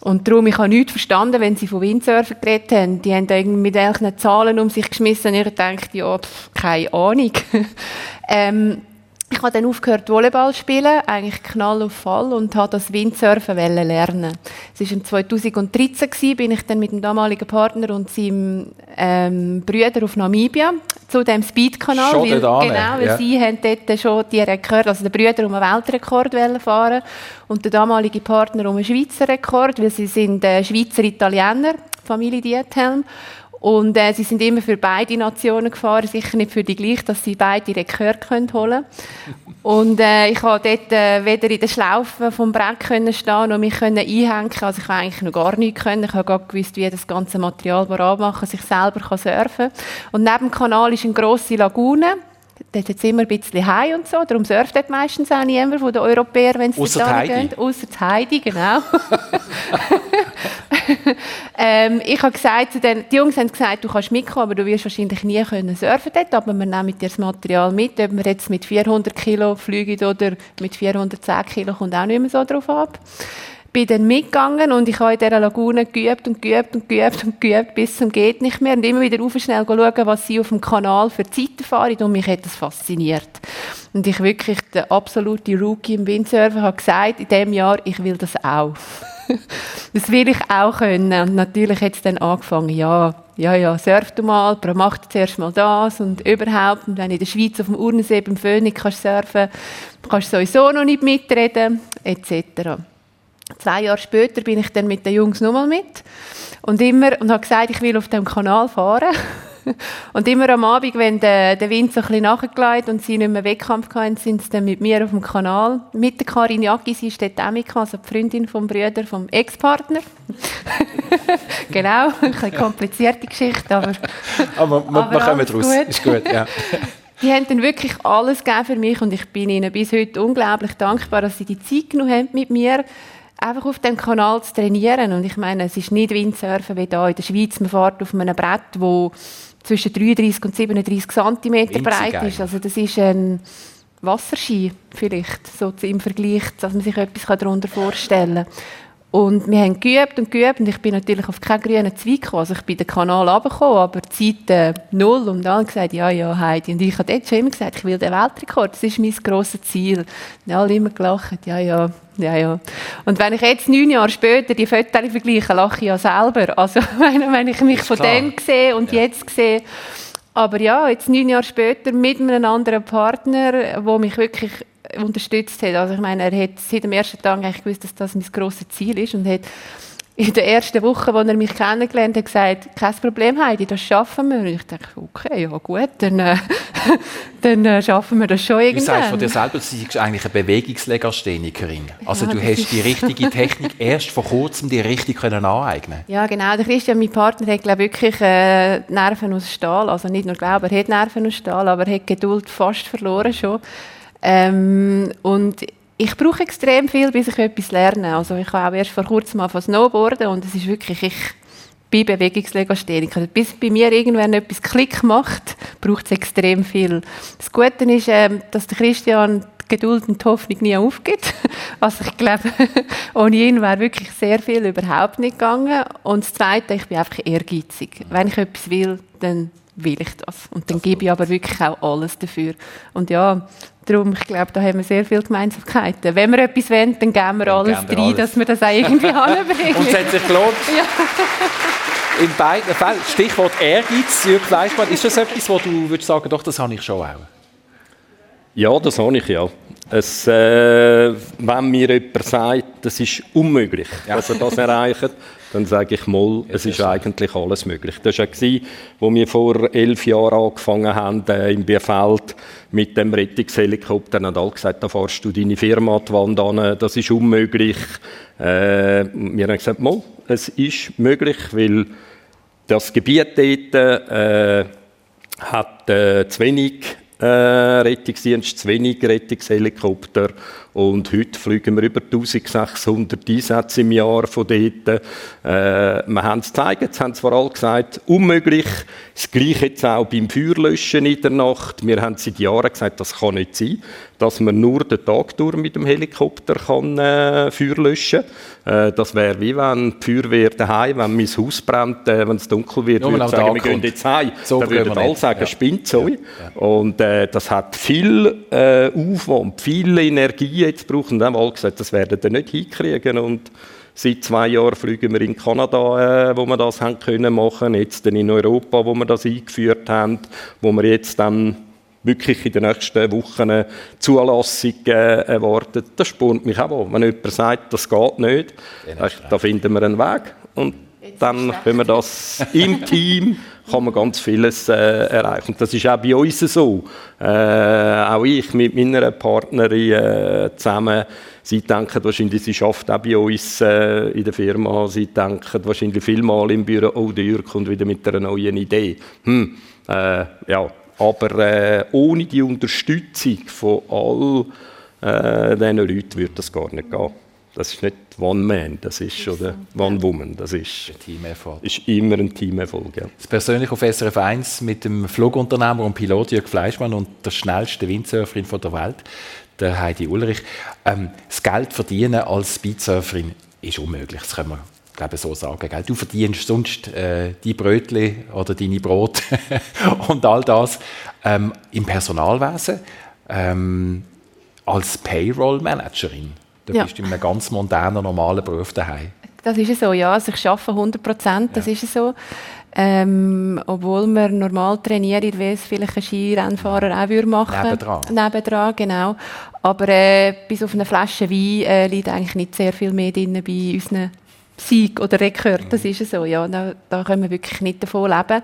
Und darum, ich habe nichts verstanden, wenn sie von Windsurfen geredet haben. Die haben da irgendwie mit irgendwelchen Zahlen um sich geschmissen und ich dachte, ja, pff, keine Ahnung. ähm, ich habe dann aufgehört, Volleyball zu spielen, eigentlich knall auf Fall, und habe das Windsurfen lernen. Es war 2013, gewesen, bin ich dann mit dem damaligen Partner und seinem ähm, Brüder auf Namibia, zu dem Speed-Kanal. Schon weil, genau, weil ja. sie haben dort schon die Rekord, also der Brüder um einen Weltrekord fahren und der damalige Partner um einen Schweizer Rekord, weil sie sind äh, Schweizer Italiener, Familie Diethelm. Und äh, sie sind immer für beide Nationen gefahren, sicher nicht für die gleiche, dass sie beide Rekord holen können. Und äh, ich konnte dort äh, weder in der Schlaufe vom Brett können stehen noch mich können einhängen. Also ich habe eigentlich noch gar nichts können. Ich habe gar gewusst, wie das ganze Material abmachen, sich selber kann surfen. Und neben dem Kanal ist eine grosse Lagune Dort hat es immer ein bisschen Hai und so, darum surft dort meistens auch niemand von den Europäern, wenn sie dort gehen. Außer Heidi, genau. ähm, ich habe gesagt zu den, die Jungs haben gesagt, du kannst mitkommen, aber du wirst wahrscheinlich nie können surfen dort, aber wir nehmen dir das Material mit, ob wir jetzt mit 400 Kilo fliegen oder mit 410 Kilo, kommt auch nicht mehr so drauf ab bin dann mitgegangen und ich habe in dieser Lagune geübt und geübt und geübt und geübt, bis zum geht nicht mehr. Und immer wieder rauf schnell schauen, was sie auf dem Kanal für Zeiten fahren. Und mich hat das fasziniert. Und ich wirklich, der absolute Rookie im Windsurfen, habe gesagt, in diesem Jahr, ich will das auch. das will ich auch können. Und natürlich hat es dann angefangen, ja, ja, ja, surf du mal, mach zuerst mal das und überhaupt. Und wenn in der Schweiz auf dem Urnensee beim Phoenix kannst surfen, kannst du sowieso noch nicht mitreden, etc. Zwei Jahre später bin ich dann mit den Jungs nochmal mit und immer und habe gesagt, ich will auf dem Kanal fahren. und immer am Abend, wenn der, der Wind so ein bisschen nachgelegt und sie nicht mehr Wettkampf hatten, sind sie dann mit mir auf dem Kanal. Mit der Karin Jacki, sie ist dort auch also die Freundin vom Brüder, vom Ex-Partner. genau, ein bisschen komplizierte Geschichte, aber... aber, aber wir kommen raus, gut. ist gut, ja. Die haben dann wirklich alles gegeben für mich und ich bin ihnen bis heute unglaublich dankbar, dass sie die Zeit genommen haben mit mir einfach auf dem Kanal zu trainieren. Und ich meine, es ist nicht Windsurfen wie hier in der Schweiz. Man fährt auf einem Brett, das zwischen 33 und 37 cm breit ist. Also das ist ein Wasserski vielleicht, so im Vergleich, dass man sich etwas darunter vorstellen kann. Und wir haben geübt und geübt und ich bin natürlich auf keinen grünen Zweig gekommen. Also ich bin den Kanal runtergekommen, aber Zeit äh, null und alle gesagt, ja, ja, Heidi. Und ich habe dort schon immer gesagt, ich will den Weltrekord, das ist mein grosses Ziel. Und alle immer gelacht, ja, ja, ja, ja. Und wenn ich jetzt neun Jahre später die Fotos vergleiche, lache ich ja selber. Also wenn ich mich von dem sehe und ja. jetzt sehe, aber ja, jetzt neun Jahre später mit einem anderen Partner, wo mich wirklich unterstützt hat. Also ich meine, er hat seit dem ersten Tag eigentlich gewusst, dass das mein grosses Ziel ist und hat in der ersten Woche, als er mich kennengelernt hat, gesagt, kein Problem, Heidi, das schaffen wir. Und ich dachte, okay, ja gut, dann, äh, dann äh, schaffen wir das schon irgendwann. Du sagst von dir selber, du bist eigentlich eine Bewegungslegasthenikerin. Also ja, du hast die richtige Technik erst vor kurzem dir richtig können aneignen Ja, genau. Der Christian, mein Partner, hat glaube wirklich äh, Nerven aus Stahl. Also nicht nur glaube, er hat Nerven aus Stahl, aber er hat Geduld fast verloren schon. Ähm, und ich brauche extrem viel, bis ich etwas lerne. Also ich habe auch erst vor kurzem von Snowboarden und es ist wirklich, ich bin Bewegungslegastheniker. Also bis bei mir irgendwann etwas Klick macht, braucht es extrem viel. Das Gute ist, ähm, dass der Christian die Geduld und die Hoffnung nie aufgibt. Also ich glaube, ohne ihn wäre wirklich sehr viel überhaupt nicht gegangen. Und das Zweite, ich bin einfach ehrgeizig. Wenn ich etwas will, dann will ich das. Und dann gebe ich aber wirklich auch alles dafür. Und ja, darum, ich glaube, da haben wir sehr viele Gemeinsamkeiten. Wenn wir etwas wollen, dann geben wir dann alles rein, alles. dass wir das auch irgendwie anbringen. Und es hat sich gelohnt. Ja. In beiden Fällen, Stichwort Ehrgeiz, Jürg Fleischmann, ist das etwas, wo du würdest sagen, doch, das habe ich schon auch? Ja, das habe ich ja. Es, äh, wenn mir jemand sagt, das ist unmöglich, ja. dass er das erreicht, dann sage ich mal, es ist eigentlich alles möglich. Das war ja, wo wir vor elf Jahren angefangen haben, äh, im Bierfeld mit dem Rettungshelikopter, haben alle gesagt, da fährst du deine Firma an die Wand an, das ist unmöglich. Äh, wir haben gesagt, mal, es ist möglich, weil das Gebiet dort äh, hat äh, zu wenig äh, Rettungsdienst, zu wenig Rettungshelikopter und heute fliegen wir über 1600 Einsätze im Jahr von dort. Äh, wir haben es gezeigt, jetzt haben es vor allem gesagt, unmöglich. Das Gleiche jetzt auch beim Feuerlöschen in der Nacht. Wir haben seit Jahren gesagt, das kann nicht sein, dass man nur den Tag durch mit dem Helikopter kann, äh, Feuer löschen kann. Äh, das wäre wie wenn die Feuerwehr daheim, wenn mein Haus brennt, äh, wenn es dunkel wird, ja, würde sagen, wir gehen jetzt heim. So dann würden alle sagen, ja. spinnt so. Ja. Und äh, das hat viel äh, Aufwand, viel Energie jetzt braucht. Und dann haben alle gesagt, das werden wir nicht hinkriegen. Und seit zwei Jahren fliegen wir in Kanada, äh, wo wir das haben können machen. Jetzt dann in Europa, wo wir das eingeführt haben, wo wir jetzt dann wirklich in den nächsten Wochen eine Zulassung äh, erwartet. Das spürt mich auch Wenn jemand sagt, das geht nicht, da finden wir einen Weg. Und dann können wir das im Team kann man ganz vieles äh, erreichen. Das ist auch bei uns so. Äh, auch ich mit meiner Partnerin äh, zusammen, sie denken wahrscheinlich, sie schafft auch bei uns äh, in der Firma, sie denken wahrscheinlich vielmal im Büro, oh, der Jürg kommt wieder mit einer neuen Idee. Hm, äh, ja, Aber äh, ohne die Unterstützung von all äh, diesen Leuten würde das gar nicht gehen. Das ist nicht One Man, das ist, oder One Woman, das ist, ist immer ein Teamerfolg. Ja. Das persönlich auf SRF 1 mit dem Flugunternehmer und Pilot Jörg Fleischmann und der schnellsten Windsurferin der Welt, der Heidi Ulrich. Ähm, das Geld verdienen als Speedsurferin ist unmöglich, das können wir glaube so sagen. Gell? Du verdienst sonst äh, die Brötchen oder deine Brot und all das ähm, im Personalwesen ähm, als Payroll-Managerin. Du ja. bist in einem ganz modernen, normalen Beruf daheim. Das ist so, ja. Also ich arbeite 100 Prozent, das ja. ist so. Ähm, obwohl man normal trainiert, wie es vielleicht ein Skirennfahrer auch würde machen Nebendran. Nebendran, genau. Aber äh, bis auf eine Flasche Wein äh, liegt eigentlich nicht sehr viel mehr drin bei unseren Sieg oder Rekord. Das mhm. ist so, ja. Da, da können wir wirklich nicht davon leben.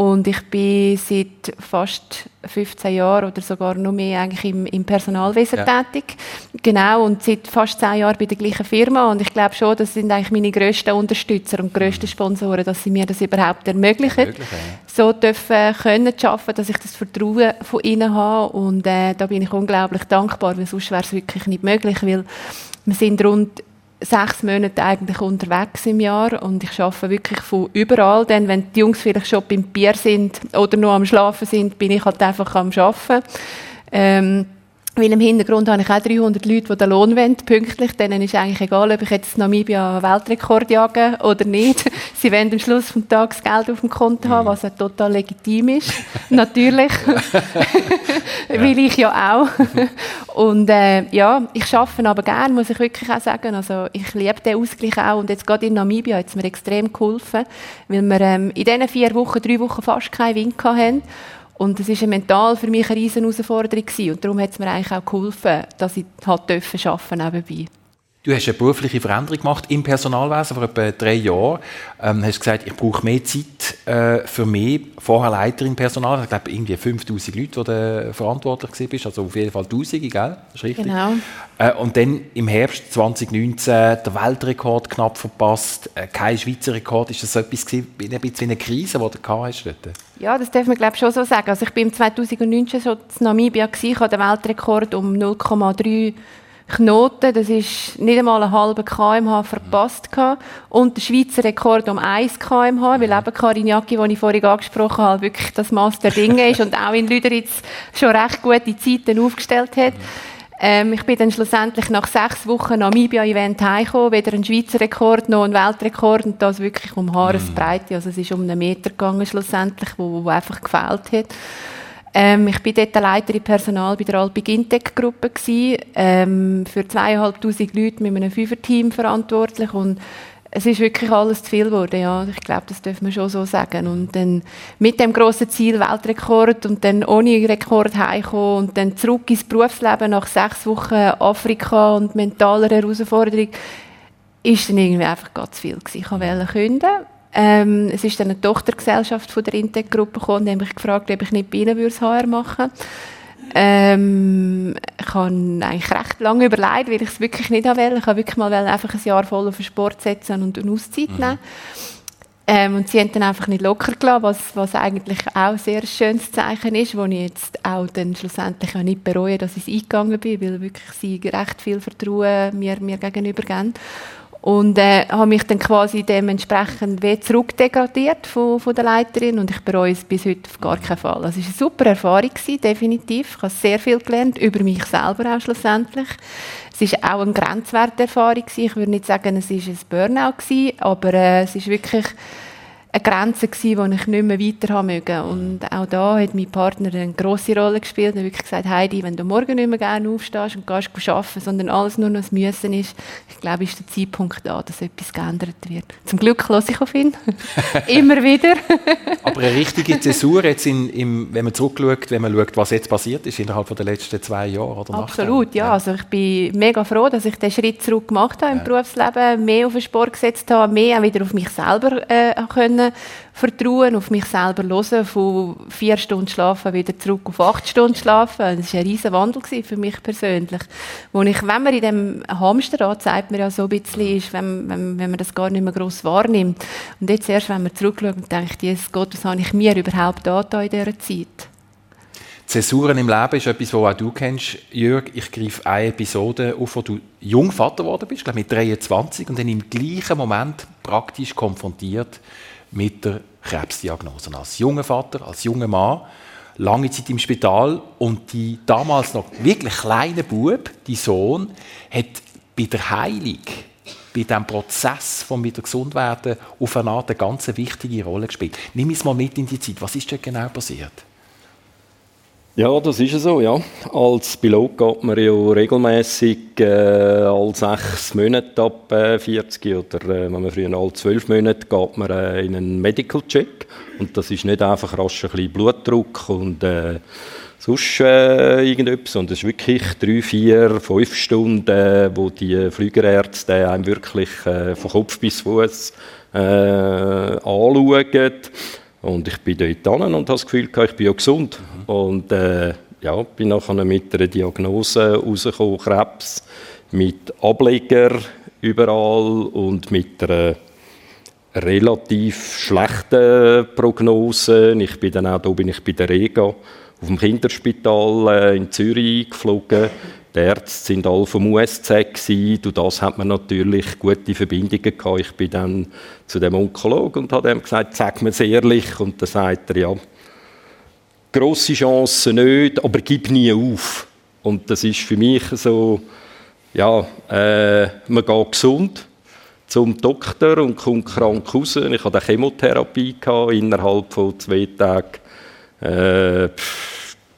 Und ich bin seit fast 15 Jahren oder sogar noch mehr eigentlich im, im Personalwesen ja. tätig. Genau, und seit fast 10 Jahren bei der gleichen Firma. Und ich glaube schon, das sind eigentlich meine grössten Unterstützer und grössten mhm. Sponsoren, dass sie mir das überhaupt ermöglichen. ja. So dürfen können schaffen, dass ich das Vertrauen von ihnen habe. Und äh, da bin ich unglaublich dankbar, weil sonst wäre es wirklich nicht möglich, weil wir sind rund sechs Monate eigentlich unterwegs im Jahr und ich arbeite wirklich von überall. Denn wenn die Jungs vielleicht schon beim Bier sind oder nur am Schlafen sind, bin ich halt einfach am Arbeiten. Ähm, weil im Hintergrund habe ich auch 300 Leute, die den Lohn wollen, pünktlich. Denen ist eigentlich egal, ob ich jetzt Namibia Weltrekord jage oder nicht. Sie wollen am Schluss des Tages Geld auf dem Konto haben, was ja total legitim ist. Natürlich. weil ich ja auch. und äh, ja, ich arbeite aber gerne, muss ich wirklich auch sagen. Also ich liebe den Ausgleich auch. Und jetzt gerade in Namibia hat es mir extrem geholfen, weil wir ähm, in diesen vier Wochen, drei Wochen fast keinen Wind hatten. Und es war mental für mich eine riesen Herausforderung und darum hat es mir eigentlich auch geholfen, dass ich halt arbeiten nebenbei. Du hast eine berufliche Veränderung gemacht im Personalwesen vor etwa drei Jahren. Ähm, hast gesagt, ich brauche mehr Zeit äh, für mich. Vorher Leiterin Personal, ich glaube irgendwie 5000 Leute, die du verantwortlich bist, also auf jeden Fall Tausende, gell? Das ist richtig. Genau. Äh, und dann im Herbst 2019 der Weltrekord knapp verpasst, äh, kein Schweizer Rekord. Ist das so etwas gewesen, ein bisschen wie eine Krise, die du hast dort? Ja, das darf man glaube schon so sagen. Also ich bin 2019 schon in Namibia gewesen, ich habe den Weltrekord um 0,3 Knoten, das ist nicht einmal einen halben kmh verpasst gehabt. Und der Schweizer Rekord um 1 kmh, weil eben Karin Jacki, die ich vorhin angesprochen habe, wirklich das Maß der Dinge ist und auch in Lüderitz schon recht gute Zeiten aufgestellt hat. Ähm, ich bin dann schlussendlich nach sechs Wochen Namibia-Event heimgekommen, weder ein Schweizer Rekord noch ein Weltrekord und das wirklich um Haaresbreite. Also es ist um einen Meter gegangen schlussendlich, wo, wo einfach gefehlt hat. Ähm, ich bin dort Leiterin Personal bei der Alpig Intec Gruppe ähm, für zweieinhalbtausend Leute mit einem Fünfer-Team verantwortlich und es ist wirklich alles zu viel geworden, ja. Ich glaube, das dürfen wir schon so sagen. Und dann mit dem grossen Ziel Weltrekord und dann ohne Rekord heimkommen und dann zurück ins Berufsleben nach sechs Wochen Afrika und mentaler Herausforderung, ist dann irgendwie einfach ganz viel gewesen. Ich wollte künden ähm, es ist dann eine Tochtergesellschaft von der Intec-Gruppe gekommen, die mich gefragt, ob ich nicht bei ihnen das HR machen ähm, ich habe eigentlich recht lange überlegt, weil ich es wirklich nicht wollte. Ich wollte wirklich mal einfach ein Jahr voll auf den Sport setzen und eine Auszeit mhm. nehmen. Ähm, und sie haben dann einfach nicht locker gelassen, was, was eigentlich auch ein sehr schönes Zeichen ist, wo ich jetzt auch dann schlussendlich auch nicht bereue, dass ich es eingegangen bin, weil wirklich sie recht viel Vertrauen mir, mir gegenüber geben und äh, habe mich dann quasi dementsprechend wie zurückdegradiert von, von der Leiterin und ich bereue es bis heute auf gar keinen Fall. Also es war eine super Erfahrung, gewesen, definitiv. Ich habe sehr viel gelernt, über mich selber auch schlussendlich. Es war auch eine Grenzwerterfahrung. Gewesen. Ich würde nicht sagen, es war ein Burnout, gewesen, aber äh, es ist wirklich eine Grenze gewesen, die ich nicht mehr weiter haben mögen. Und auch da hat mein Partner eine grosse Rolle gespielt. Er hat wirklich gesagt, Heidi, wenn du morgen nicht mehr gerne aufstehst und gehst arbeiten, sondern alles nur noch das Müssen ist, ich glaube, ist der Zeitpunkt da, dass etwas geändert wird. Zum Glück lasse ich auf ihn. Immer wieder. Aber eine richtige Zäsur jetzt, in, im, wenn man zurückschaut, wenn man schaut, was jetzt passiert ist innerhalb der letzten zwei Jahre oder Absolut, ja. ja. Also ich bin mega froh, dass ich den Schritt zurück gemacht habe im ja. Berufsleben, mehr auf den Sport gesetzt habe, mehr auch wieder auf mich selber äh, können können vertrauen, auf mich selber hören, von vier Stunden schlafen wieder zurück auf acht Stunden schlafen. Das war ein riesen Wandel für mich persönlich. Wo ich, wenn man in dem Hamsterrad, sagt man ja so ein bisschen, ist, wenn, wenn, wenn man das gar nicht mehr gross wahrnimmt. Und jetzt erst, wenn man zurückschaut denkt, Jesus Gott, was habe ich mir überhaupt angetan in dieser Zeit? Zäsuren im Leben ist etwas, was auch du kennst, Jörg. Ich greife eine Episode auf, wo du jung Vater geworden bist, glaube mit 23, und dann im gleichen Moment praktisch konfrontiert mit der Krebsdiagnose. Als junger Vater, als junger Mann, lange Zeit im Spital und die damals noch wirklich kleine Bub, die Sohn, hat bei der Heilung, bei diesem Prozess vom wieder gesund werden, auf eine Art eine ganz wichtige Rolle gespielt. Nimm es mal mit in die Zeit. Was ist dort genau passiert? Ja, das ist so, ja. Als Pilot geht man ja regelmäßig äh, alle sechs Monate ab äh, 40 oder äh, wenn man früher alle zwölf Monate geht man äh, in einen Medical Check. Und das ist nicht einfach rasch ein bisschen Blutdruck und äh, sonst äh, irgendetwas, sondern es ist wirklich drei, vier, fünf Stunden, wo die Flügerärzte einem wirklich äh, von Kopf bis Fuß äh, anschauen und ich bin dort und habe das Gefühl, ich bin ja gesund. Und äh, ja, bin nachher mit einer Diagnose rausgekommen, Krebs, mit Ableger überall und mit einer relativ schlechten Prognose. Ich bin dann auch, da bin ich bei der Rega auf dem Kinderspital äh, in Zürich geflogen die Ärzte sind alle vom USZ gewesen. Durch das hat man natürlich gute Verbindungen gehabt. Ich bin dann zu dem Onkologen und habe ihm gesagt, sag mir ehrlich. Und dann sagt er, ja, grosse Chancen nicht, aber gib nie auf. Und das ist für mich so, ja, äh, man geht gesund zum Doktor und kommt krank raus. Ich hatte eine Chemotherapie gehabt, innerhalb von zwei Tagen. Äh,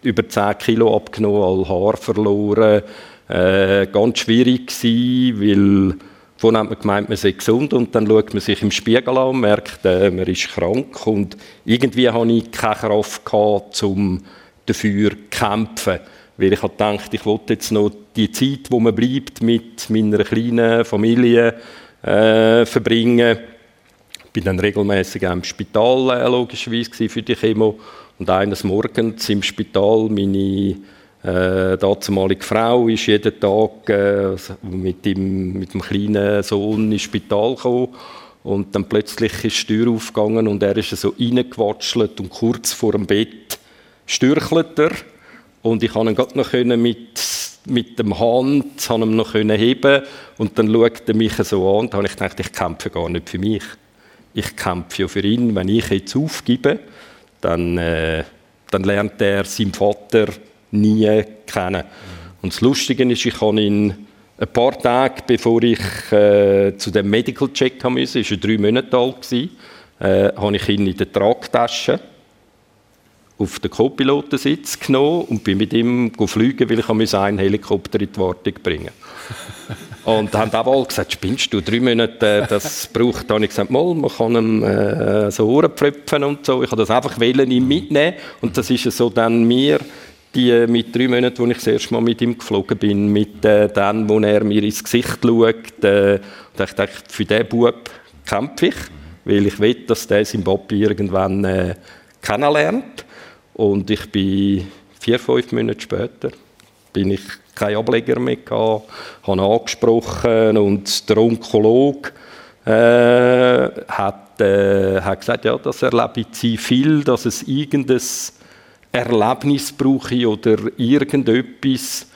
über 10 Kilo abgenommen, alle Haare verloren. Äh, ganz schwierig gewesen, weil vorhin hat man gemeint, man sei gesund und dann schaut man sich im Spiegel an und merkt, äh, man ist krank und irgendwie hatte ich keine Kraft gehabt, um dafür zu kämpfen. Weil ich gedacht, ich wollte jetzt noch die Zeit, wo man bleibt, mit meiner kleinen Familie äh, verbringen. Ich bin dann regelmäßig im Spital äh, logischerweise für die Chemo und eines Morgens im Spital, meine äh, damalige Frau ist jeden Tag äh, mit, dem, mit dem kleinen Sohn ins Spital gekommen. Und dann plötzlich ist die Tür aufgegangen und er ist so reingewatschelt und kurz vor dem Bett stürchelt er. Und ich konnte ihn gerade noch mit, mit dem Hand ihn noch heben und dann schaut er mich so an und habe ich gedacht, ich kämpfe gar nicht für mich. Ich kämpfe ja für ihn. Wenn ich jetzt aufgebe, dann, äh, dann lernt er seinen Vater nie kennen. Und das Lustige ist, ich habe ihn ein paar Tage bevor ich äh, zu dem Medical Check haben musste, ist er drei Monate alt äh, habe ich ihn in der Tragtasche auf den Co-Pilotensitz genommen und bin mit ihm fliegen, weil ich einen Helikopter in die Wartung bringen Und haben auch alle gesagt, spinnst du, drei Monate, das braucht. Da habe ich gesagt, man kann ihm äh, so Ohrenpfröpfen und so. Ich habe das einfach wollen, ihm mitnehmen. Und das ist so dann mir, die mit drei Monaten, wo ich das erste Mal mit ihm geflogen bin, mit äh, dann, wo er mir ins Gesicht schaut. Äh, und ich dachte, für diesen Bub kämpfe ich, weil ich will, dass der sein Papi irgendwann äh, kennenlernt. Und ich bin vier, fünf Monate später bin ich kein Ableger mehr gehabt, habe angesprochen und der Onkologe äh, hat, äh, hat gesagt, ja, das erlebe ich viel, dass es irgendein Erlebnis brauche oder irgendetwas,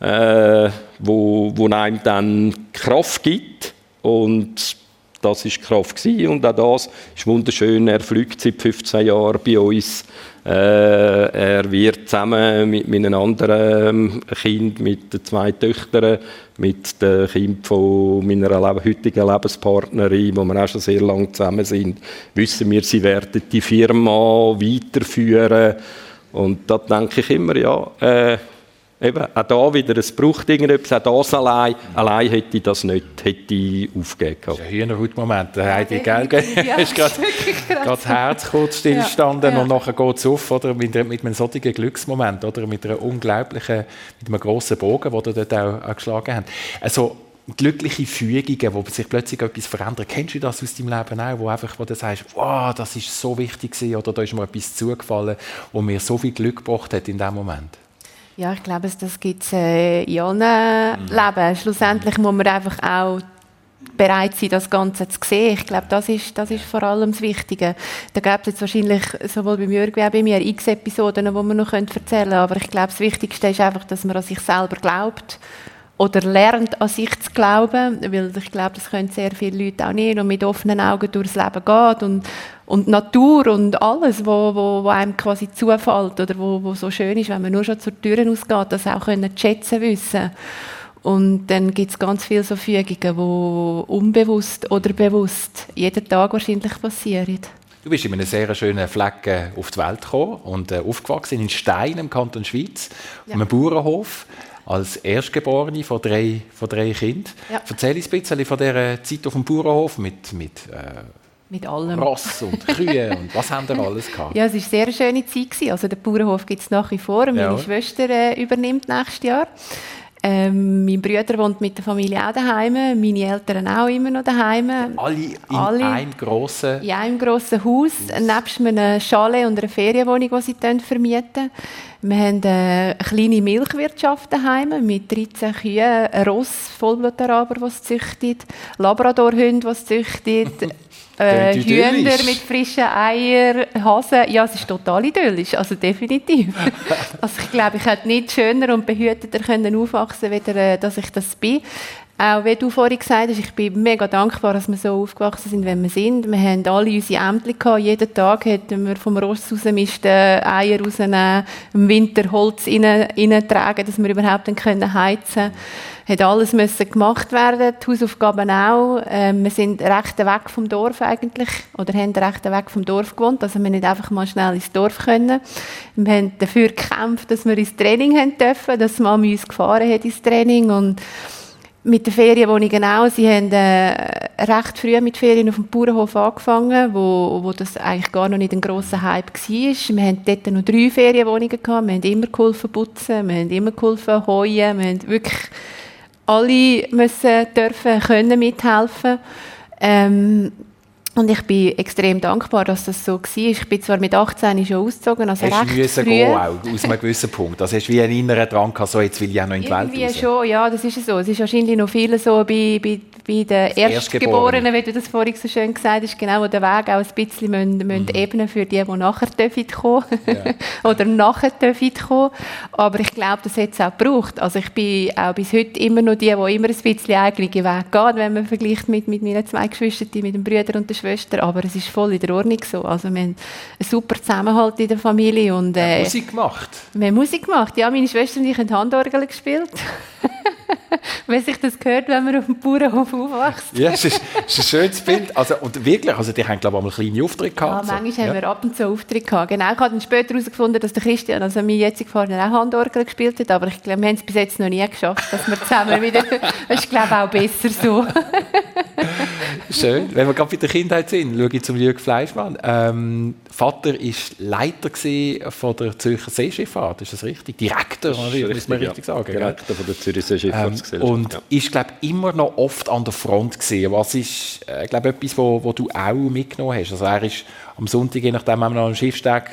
äh, wo, wo einem dann Kraft gibt und das ist Kraft gewesen. und auch das ist wunderschön. Er fliegt seit 15 Jahren bei uns äh, er wird zusammen mit meinen anderen ähm, Kindern, mit den zwei Töchtern, mit den Kindern von meiner heutigen Lebenspartnerin, wo wir auch schon sehr lange zusammen sind, wissen wir, sie werden die Firma weiterführen. Und da denke ich immer, ja, äh, Eben, auch da wieder, es braucht irgendetwas, auch das allein, allein hätte ich das nicht hätte ich aufgegeben. Das ist ein Hühnerhautmoment, der Heidi, gell? Ja, ist gerade das Herz kurz stillgestanden ja, ja. und nachher geht es auf, oder? Mit, mit einem solchen Glücksmoment, oder? Mit einer unglaublichen, mit einem grossen Bogen, den ihr dort auch, auch geschlagen habt. Also, glückliche Fügungen, wo sich plötzlich etwas verändert. Kennst du das aus deinem Leben auch, wo, einfach, wo du sagst, wow, das ist so wichtig gewesen, oder da ist mir etwas zugefallen, wo mir so viel Glück gebracht hat in dem Moment? Ja, ich glaube, das gibt es äh, in allen. Leben. Schlussendlich muss man einfach auch bereit sein, das Ganze zu sehen. Ich glaube, das ist, das ist vor allem das Wichtige. Da gibt es jetzt wahrscheinlich sowohl bei Jürgen wie auch bei mir x Episoden, die man noch erzählen können, aber ich glaube, das Wichtigste ist einfach, dass man an sich selber glaubt oder lernt, an sich zu glauben, weil ich glaube, das können sehr viele Leute auch nicht und mit offenen Augen durchs Leben geht und, und Natur und alles, wo, wo, wo einem quasi zufällt oder wo, wo so schön ist, wenn man nur schon zur Tür ausgeht, das auch können schätzen wissen. Und dann gibt es ganz viele so Fügungen, die unbewusst oder bewusst jeden Tag wahrscheinlich passieren. Du bist in einem sehr schönen Flecken auf die Welt gekommen und äh, aufgewachsen in Stein im Kanton Schweiz, ja. einem Bauernhof als Erstgeborene von drei, von drei Kindern. Ja. Erzähl uns ein bisschen von dieser Zeit auf dem Bauernhof mit, mit, äh, mit allem. Ross und Kühe und was haben wir alles gehabt? Ja, es war eine sehr schöne Zeit. Also den Bauernhof gibt es nach wie vor. Meine ja. Schwester äh, übernimmt nächstes Jahr. Ähm, mein Bruder wohnt mit der Familie auch daheim, meine Eltern auch immer noch daheim. Alle in Alle einem grossen... In einem grossen Haus, Haus. nebst einem Chalet und einer Ferienwohnung, die sie vermieten. Wir haben eine kleine Milchwirtschaft daheim mit 13 Kühen, ein Ross, Vollblutaraber, das züchtet, Labradorhunde, die züchtet, äh, Hühner mit frischen Eiern, Hasen. Ja, es ist total idyllisch, also definitiv. also ich glaube, ich hätte nicht schöner und behüteter können aufwachsen können, äh, dass ich das bin. Auch wie du vorhin gesagt hast, ich bin mega dankbar, dass wir so aufgewachsen sind, wie wir sind. Wir haben alle unsere Ämter gehabt. Jeden Tag hätten wir vom Ross rausmisten, Eier rausnehmen, im Winter Holz reintragen, dass wir überhaupt dann können heizen können. Hat alles müssen gemacht werden, die Hausaufgaben auch. Ähm, wir sind recht weg vom Dorf eigentlich, oder haben recht weg vom Dorf gewohnt, also wir nicht einfach mal schnell ins Dorf können. Wir haben dafür gekämpft, dass wir ins Training haben dürfen, dass Mama uns gefahren hat ins Training und mit den Ferienwohnungen auch. Sie haben äh, recht früh mit Ferien auf dem Bauernhof angefangen, wo, wo das eigentlich gar noch nicht ein grosser Hype war. Wir haben dort noch drei Ferienwohnungen gehabt. Wir haben immer geholfen putzen, wir haben immer geholfen heuen. Wir haben wirklich alle müssen dürfen, können mithelfen. Ähm, und ich bin extrem dankbar, dass das so war. Ich bin zwar mit 18 schon ausgezogen, also hast recht früh. gehen, auch, aus einem gewissen Punkt. Also hast du wie einen inneren Drang gehabt, so jetzt will ich auch noch in die Welt raus. schon, ja, das ist so. Es ist wahrscheinlich noch viel so bei, bei, bei den Erstgeborenen, wie du das vorhin so schön gesagt hast, genau, wo der Weg auch ein bisschen müssen, müssen mhm. ebnen für die, die nachher kommen ja. oder nachher kommen. Aber ich glaube, das hat es auch gebraucht. Also ich bin auch bis heute immer noch die, die immer ein bisschen eigenen Weg geht, wenn man vergleicht mit, mit meinen zwei Geschwistern, mit dem Brüder und der Schwester, aber es ist voll in der Ordnung so. Also wir haben einen super Zusammenhalt in der Familie. Und, äh, Musik gemacht? Wir haben Musik gemacht, ja. Meine Schwester und ich haben Handorgel gespielt. wenn sich das gehört, wenn man auf dem Bauernhof aufwächst. ja, es ist, es ist ein schönes Bild. Also, und wirklich, also die haben glaube ich einmal kleine Aufträge gehabt. Ja, manchmal so. haben wir ab und zu Aufträge gehabt. Genau, ich habe dann später herausgefunden, dass der Christian, also mein jetziger Partner, auch Handorgel gespielt hat, aber ich glaube, wir haben es bis jetzt noch nie geschafft, dass wir zusammen wieder... Das ist glaube ich auch besser so. Schön. Wenn wir gerade bei der Kindheit sind, schaue ich zum Jürgen Fleischmann. Ähm, Vater war Leiter von der Zürcher Seeschifffahrt, ist das richtig? Direktor, das richtig, muss man richtig ja. sagen. Direktor von der Zürcher Seeschifffahrtsgesellschaft. Ähm, und ja. ist, glaube immer noch oft an der Front gesehen. Was ist, äh, glaube etwas, wo, wo du auch mitgenommen hast? Also er ist am Sonntag, je nachdem, noch am Schiffsteg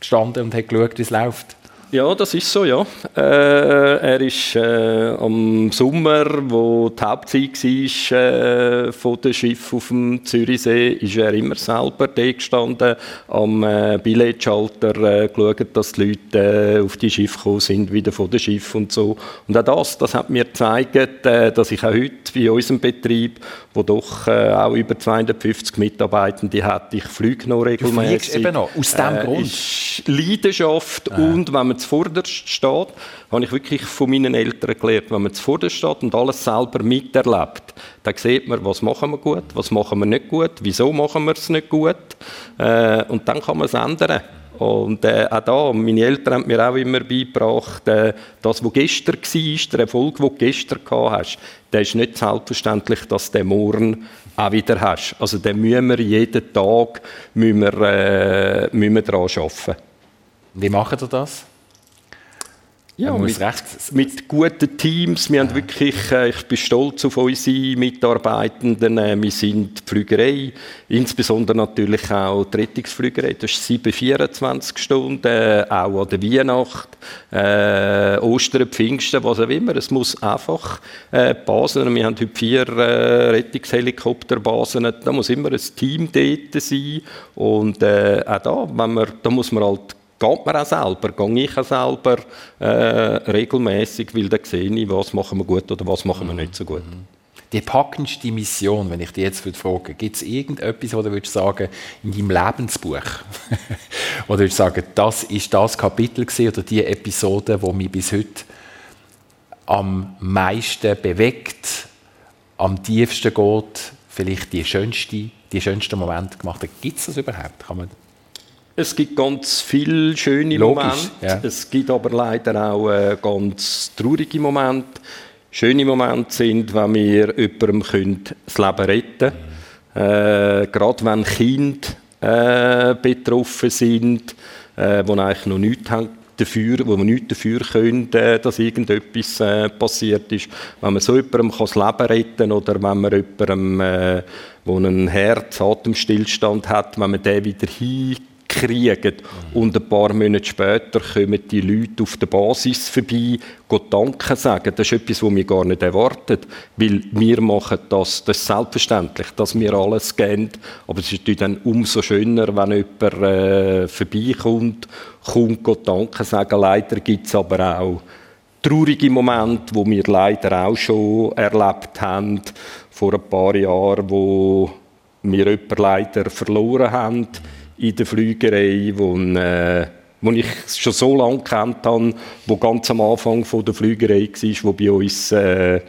gestanden und hat geschaut, wie es läuft. Ja, das ist so, ja. Äh, er ist äh, am Sommer, wo die Hauptzeit war äh, von dem Schiff auf dem Zürichsee, ist er immer selber da gestanden, am äh, Billetschalter äh, geschaut, dass die Leute äh, auf die Schiffe gekommen sind, wieder von dem Schiff und so. Und auch das, das hat mir gezeigt, äh, dass ich auch heute bei unserem Betrieb, wo doch äh, auch über 250 Mitarbeitende hat, ich fliege noch regelmäßig. Du eben noch, aus dem Grund? Leidenschaft und wenn man man zuvorderst steht, habe ich wirklich von meinen Eltern gelernt, wenn man zuvorderst steht und alles selber miterlebt, dann sieht man, was machen wir gut, was machen wir nicht gut, wieso machen wir es nicht gut äh, und dann kann man es ändern. Und äh, auch da, meine Eltern haben mir auch immer beigebracht, äh, das, was gestern war, der Erfolg, den du gestern gehabt hast, der ist nicht selbstverständlich, dass du den morgen auch wieder hast. Also den müssen wir jeden Tag müssen wir, äh, müssen wir daran arbeiten. Wie machen ihr das? Ja, mit, mit, guten Teams. Wir ja. haben wirklich, äh, ich bin stolz auf unsere Mitarbeitenden. Äh, wir sind die Flügerei, insbesondere natürlich auch die Rettungsflügerei. Das ist 7, 24 Stunden, äh, auch an der Weihnacht, äh, Ostern, Pfingsten, was auch immer. Es muss einfach äh, Basen, wir haben heute vier äh, Rettungshelikopterbasen, da muss immer ein Team dort sein. Und äh, auch da, wenn man, da muss man halt geht man auch selber, gehe ich auch selber äh, regelmäßig, weil dann sehe ich, was machen wir gut oder was machen wir nicht so gut. Mhm. Die packendste Mission, wenn ich dich jetzt frage, gibt es irgendetwas, wo du würdest sagen, in deinem Lebensbuch, wo du würdest sagen, das ist das Kapitel oder die Episode, wo mich bis heute am meisten bewegt, am tiefsten geht, vielleicht die schönste, die schönsten Momente gemacht hat. Gibt es das überhaupt? Kann man es gibt ganz viele schöne Logisch, Momente. Ja. Es gibt aber leider auch äh, ganz traurige Momente. Schöne Momente sind, wenn wir jemandem das Leben retten können. Äh, gerade wenn Kinder äh, betroffen sind, äh, die eigentlich noch nichts haben dafür, wo man nichts dafür können, äh, dass irgendetwas äh, passiert ist. Wenn man so jemandem das Leben retten kann oder wenn man jemandem, äh, der einen Herz, Atemstillstand hat, wenn man den wieder hin kriegen. Und ein paar Monate später kommen die Leute auf der Basis vorbei, Gott Danke sagen. Das ist etwas, was wir gar nicht erwarten. Weil wir machen das, das ist selbstverständlich, dass wir alles geben. Aber es ist dann umso schöner, wenn jemand äh, vorbeikommt, kommt Gott Danke sagen. Leider gibt es aber auch traurige Momente, wo wir leider auch schon erlebt haben, vor ein paar Jahren, wo wir jemanden leider verloren haben in der Flügerei, wo, äh, wo ich schon so lange kennt habe, wo ganz am Anfang von der Flügerei war, wo bei uns äh,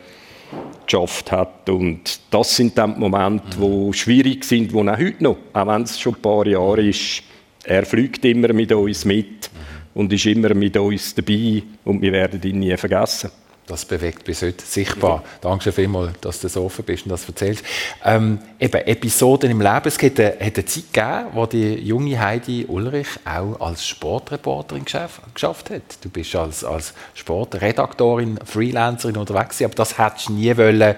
geschafft hat. Und das sind dann die Momente, mhm. die schwierig sind, die auch heute noch, auch wenn es schon ein paar Jahre ist, er fliegt immer mit uns mit und ist immer mit uns dabei und wir werden ihn nie vergessen. Das bewegt bis heute sichtbar. Danke schon vielmals, dass du so offen bist und das erzählst. Ähm, eben, Episoden im Leben. Es hat eine, eine Zeit gegeben, wo die junge Heidi Ulrich auch als Sportreporterin geschafft, geschafft hat. Du bist als, als Sportredaktorin, Freelancerin unterwegs, aber das hättest du nie wollen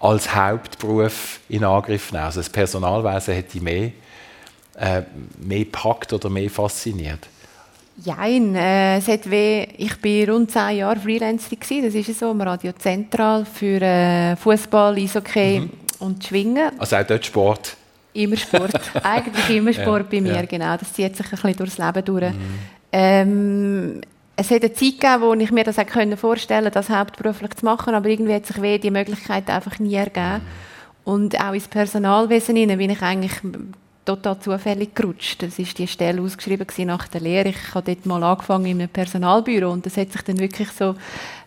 als Hauptberuf in Angriff nehmen. Also das Personalwesen hätte dich mehr, äh, mehr gepackt oder mehr fasziniert. Nein, äh, weh, ich war rund zehn Jahre Freelancer. Das ist so, am Radio Zentral für äh, Fußball, Eishockey mhm. und Schwingen. Also auch dort Sport? Immer Sport. Eigentlich immer Sport ja, bei mir, ja. genau. Das zieht sich ein bisschen durchs Leben durch. Mhm. Ähm, es hat eine Zeit gegeben, wo ich mir das auch vorstellen das hauptberuflich zu machen, aber irgendwie hat sich weh die Möglichkeit einfach nie ergeben. Mhm. Und auch ins Personalwesen hinein bin ich eigentlich total zufällig gerutscht. Das ist die Stelle ausgeschrieben nach der Lehre. Ich habe dort mal angefangen in einem Personalbüro und das hat sich dann wirklich so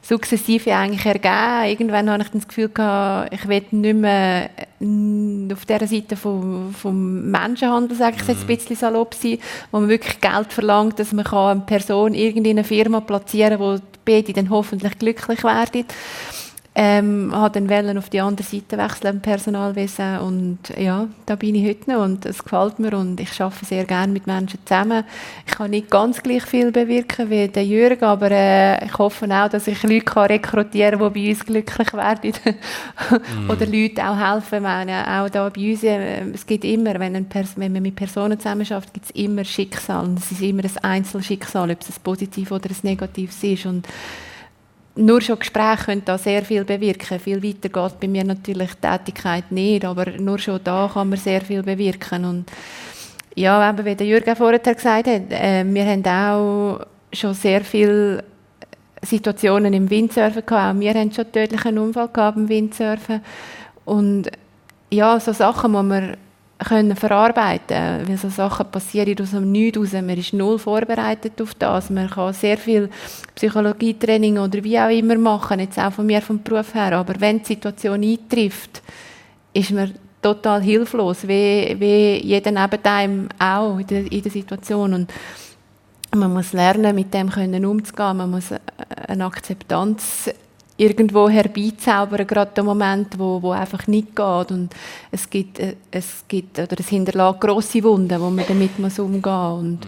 sukzessive eigentlich ergeben. Irgendwann habe ich das Gefühl gehabt, ich will nicht mehr äh, auf dieser Seite vom, vom Menschenhandel, sage ich jetzt ein mhm. bisschen salopp sein, wo man wirklich Geld verlangt, dass man eine Person in eine Firma platzieren kann, wo beide dann hoffentlich glücklich werden. Ähm, habe dann auf die andere Seite wechseln im Personalwesen und ja, da bin ich heute noch und es gefällt mir und ich arbeite sehr gerne mit Menschen zusammen. Ich kann nicht ganz gleich viel bewirken wie der Jürgen, aber äh, ich hoffe auch, dass ich Leute kann rekrutieren kann, die bei uns glücklich werden mm. oder Leute auch helfen. Meine, auch da bei uns, äh, es gibt immer, wenn, wenn man mit Personen zusammenarbeitet, gibt es immer Schicksal und es ist immer ein Einzelschicksal, ob es ein positives oder ein negatives ist und nur schon Gespräche können da sehr viel bewirken. Viel weiter geht bei mir natürlich die Tätigkeit nicht, aber nur schon da kann man sehr viel bewirken. Und ja, eben, wie der Jürgen vorher gesagt hat, äh, wir haben auch schon sehr viele Situationen im Windsurfen gehabt. Auch wir haben schon tödlichen Unfall gehabt im Windsurfen. Und ja, so Sachen muss man können verarbeiten, weil so Sachen passieren aus dem Nichts raus. Man ist null vorbereitet auf das. Man kann sehr viel Psychologietraining oder wie auch immer machen, jetzt auch von mir vom Beruf her. Aber wenn die Situation eintrifft, ist man total hilflos, wie, wie jeder neben einem auch in der, in der Situation. Und man muss lernen, mit dem können umzugehen. Man muss eine Akzeptanz irgendwo herbeizaubern, gerade der Moment, wo, wo einfach nicht geht. Und es gibt, äh, es gibt, oder es hinterlässt grosse Wunden, wo man damit muss umgehen muss. Und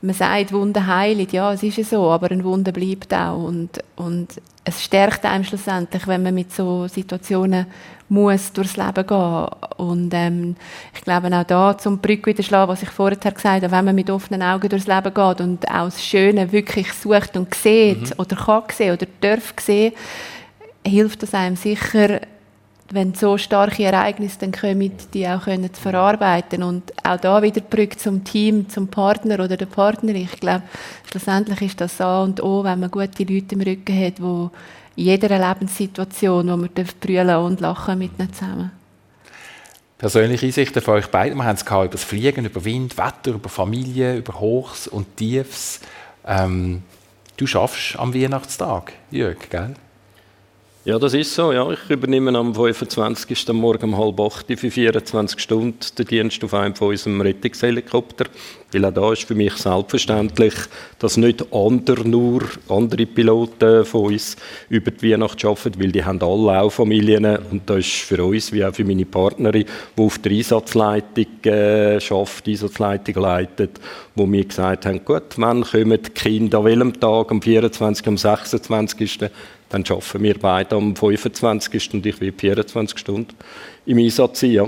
man sagt, Wunden heilen, ja, es ist ja so, aber ein Wunde bleibt auch und, und es stärkt einem schlussendlich, wenn man mit so Situationen muss durchs Leben gehen und ähm, ich glaube auch da zum Brücke wieder schlagen, was ich vorher gesagt habe, wenn man mit offenen Augen durchs Leben geht und auch das Schöne wirklich sucht und sieht mhm. oder kann sehen oder darf sehen, hilft das einem sicher wenn so starke Ereignisse dann kommen, die auch können zu verarbeiten und auch da wieder Brücke zum Team, zum Partner oder der Partnerin. Ich glaube, schlussendlich ist das A und O, wenn man gute Leute im Rücken hat, die in jeder Lebenssituation, wo man brüllen und lachen mit ihnen zusammen. Persönliche Einsichten von euch beiden. Wir haben es über das Fliegen, über Wind, Wetter, über Familie, über Hochs und Tiefs. Ähm, du schaffst am Weihnachtstag, Jörg, gell? Ja, das ist so. Ja. Ich übernehme am 25. Morgen um halb acht für 24 Stunden den Dienst auf einem von unserem Rettungshelikopter. Weil auch da ist für mich selbstverständlich, dass nicht andere, nur andere Piloten von uns über die Weihnacht arbeiten, weil die haben alle auch Familien. Und das ist für uns, wie auch für meine Partnerin, die auf der Einsatzleitung äh, schafft, Einsatzleitung leitet, wo mir gesagt haben, gut, wann kommen die Kinder an welchem Tag, am 24., am 26., dann arbeiten wir beide am 25. und ich will 24 Stunden im Einsatz sein. Ja.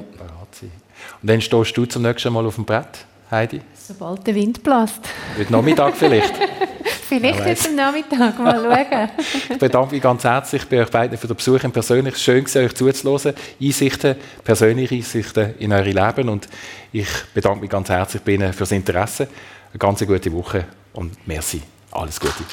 Und dann stehst du zum nächsten Mal auf dem Brett, Heidi? Sobald der Wind bläst. Heute Nachmittag vielleicht? vielleicht heute Nachmittag, mal schauen. ich bedanke mich ganz herzlich bei euch beiden für den Besuch im Persönlich. Schön, euch zuzuhören. Einsichten, persönliche Einsichten in eure Leben. Und ich bedanke mich ganz herzlich bei Ihnen für das Interesse. Eine ganz gute Woche und merci. Alles Gute.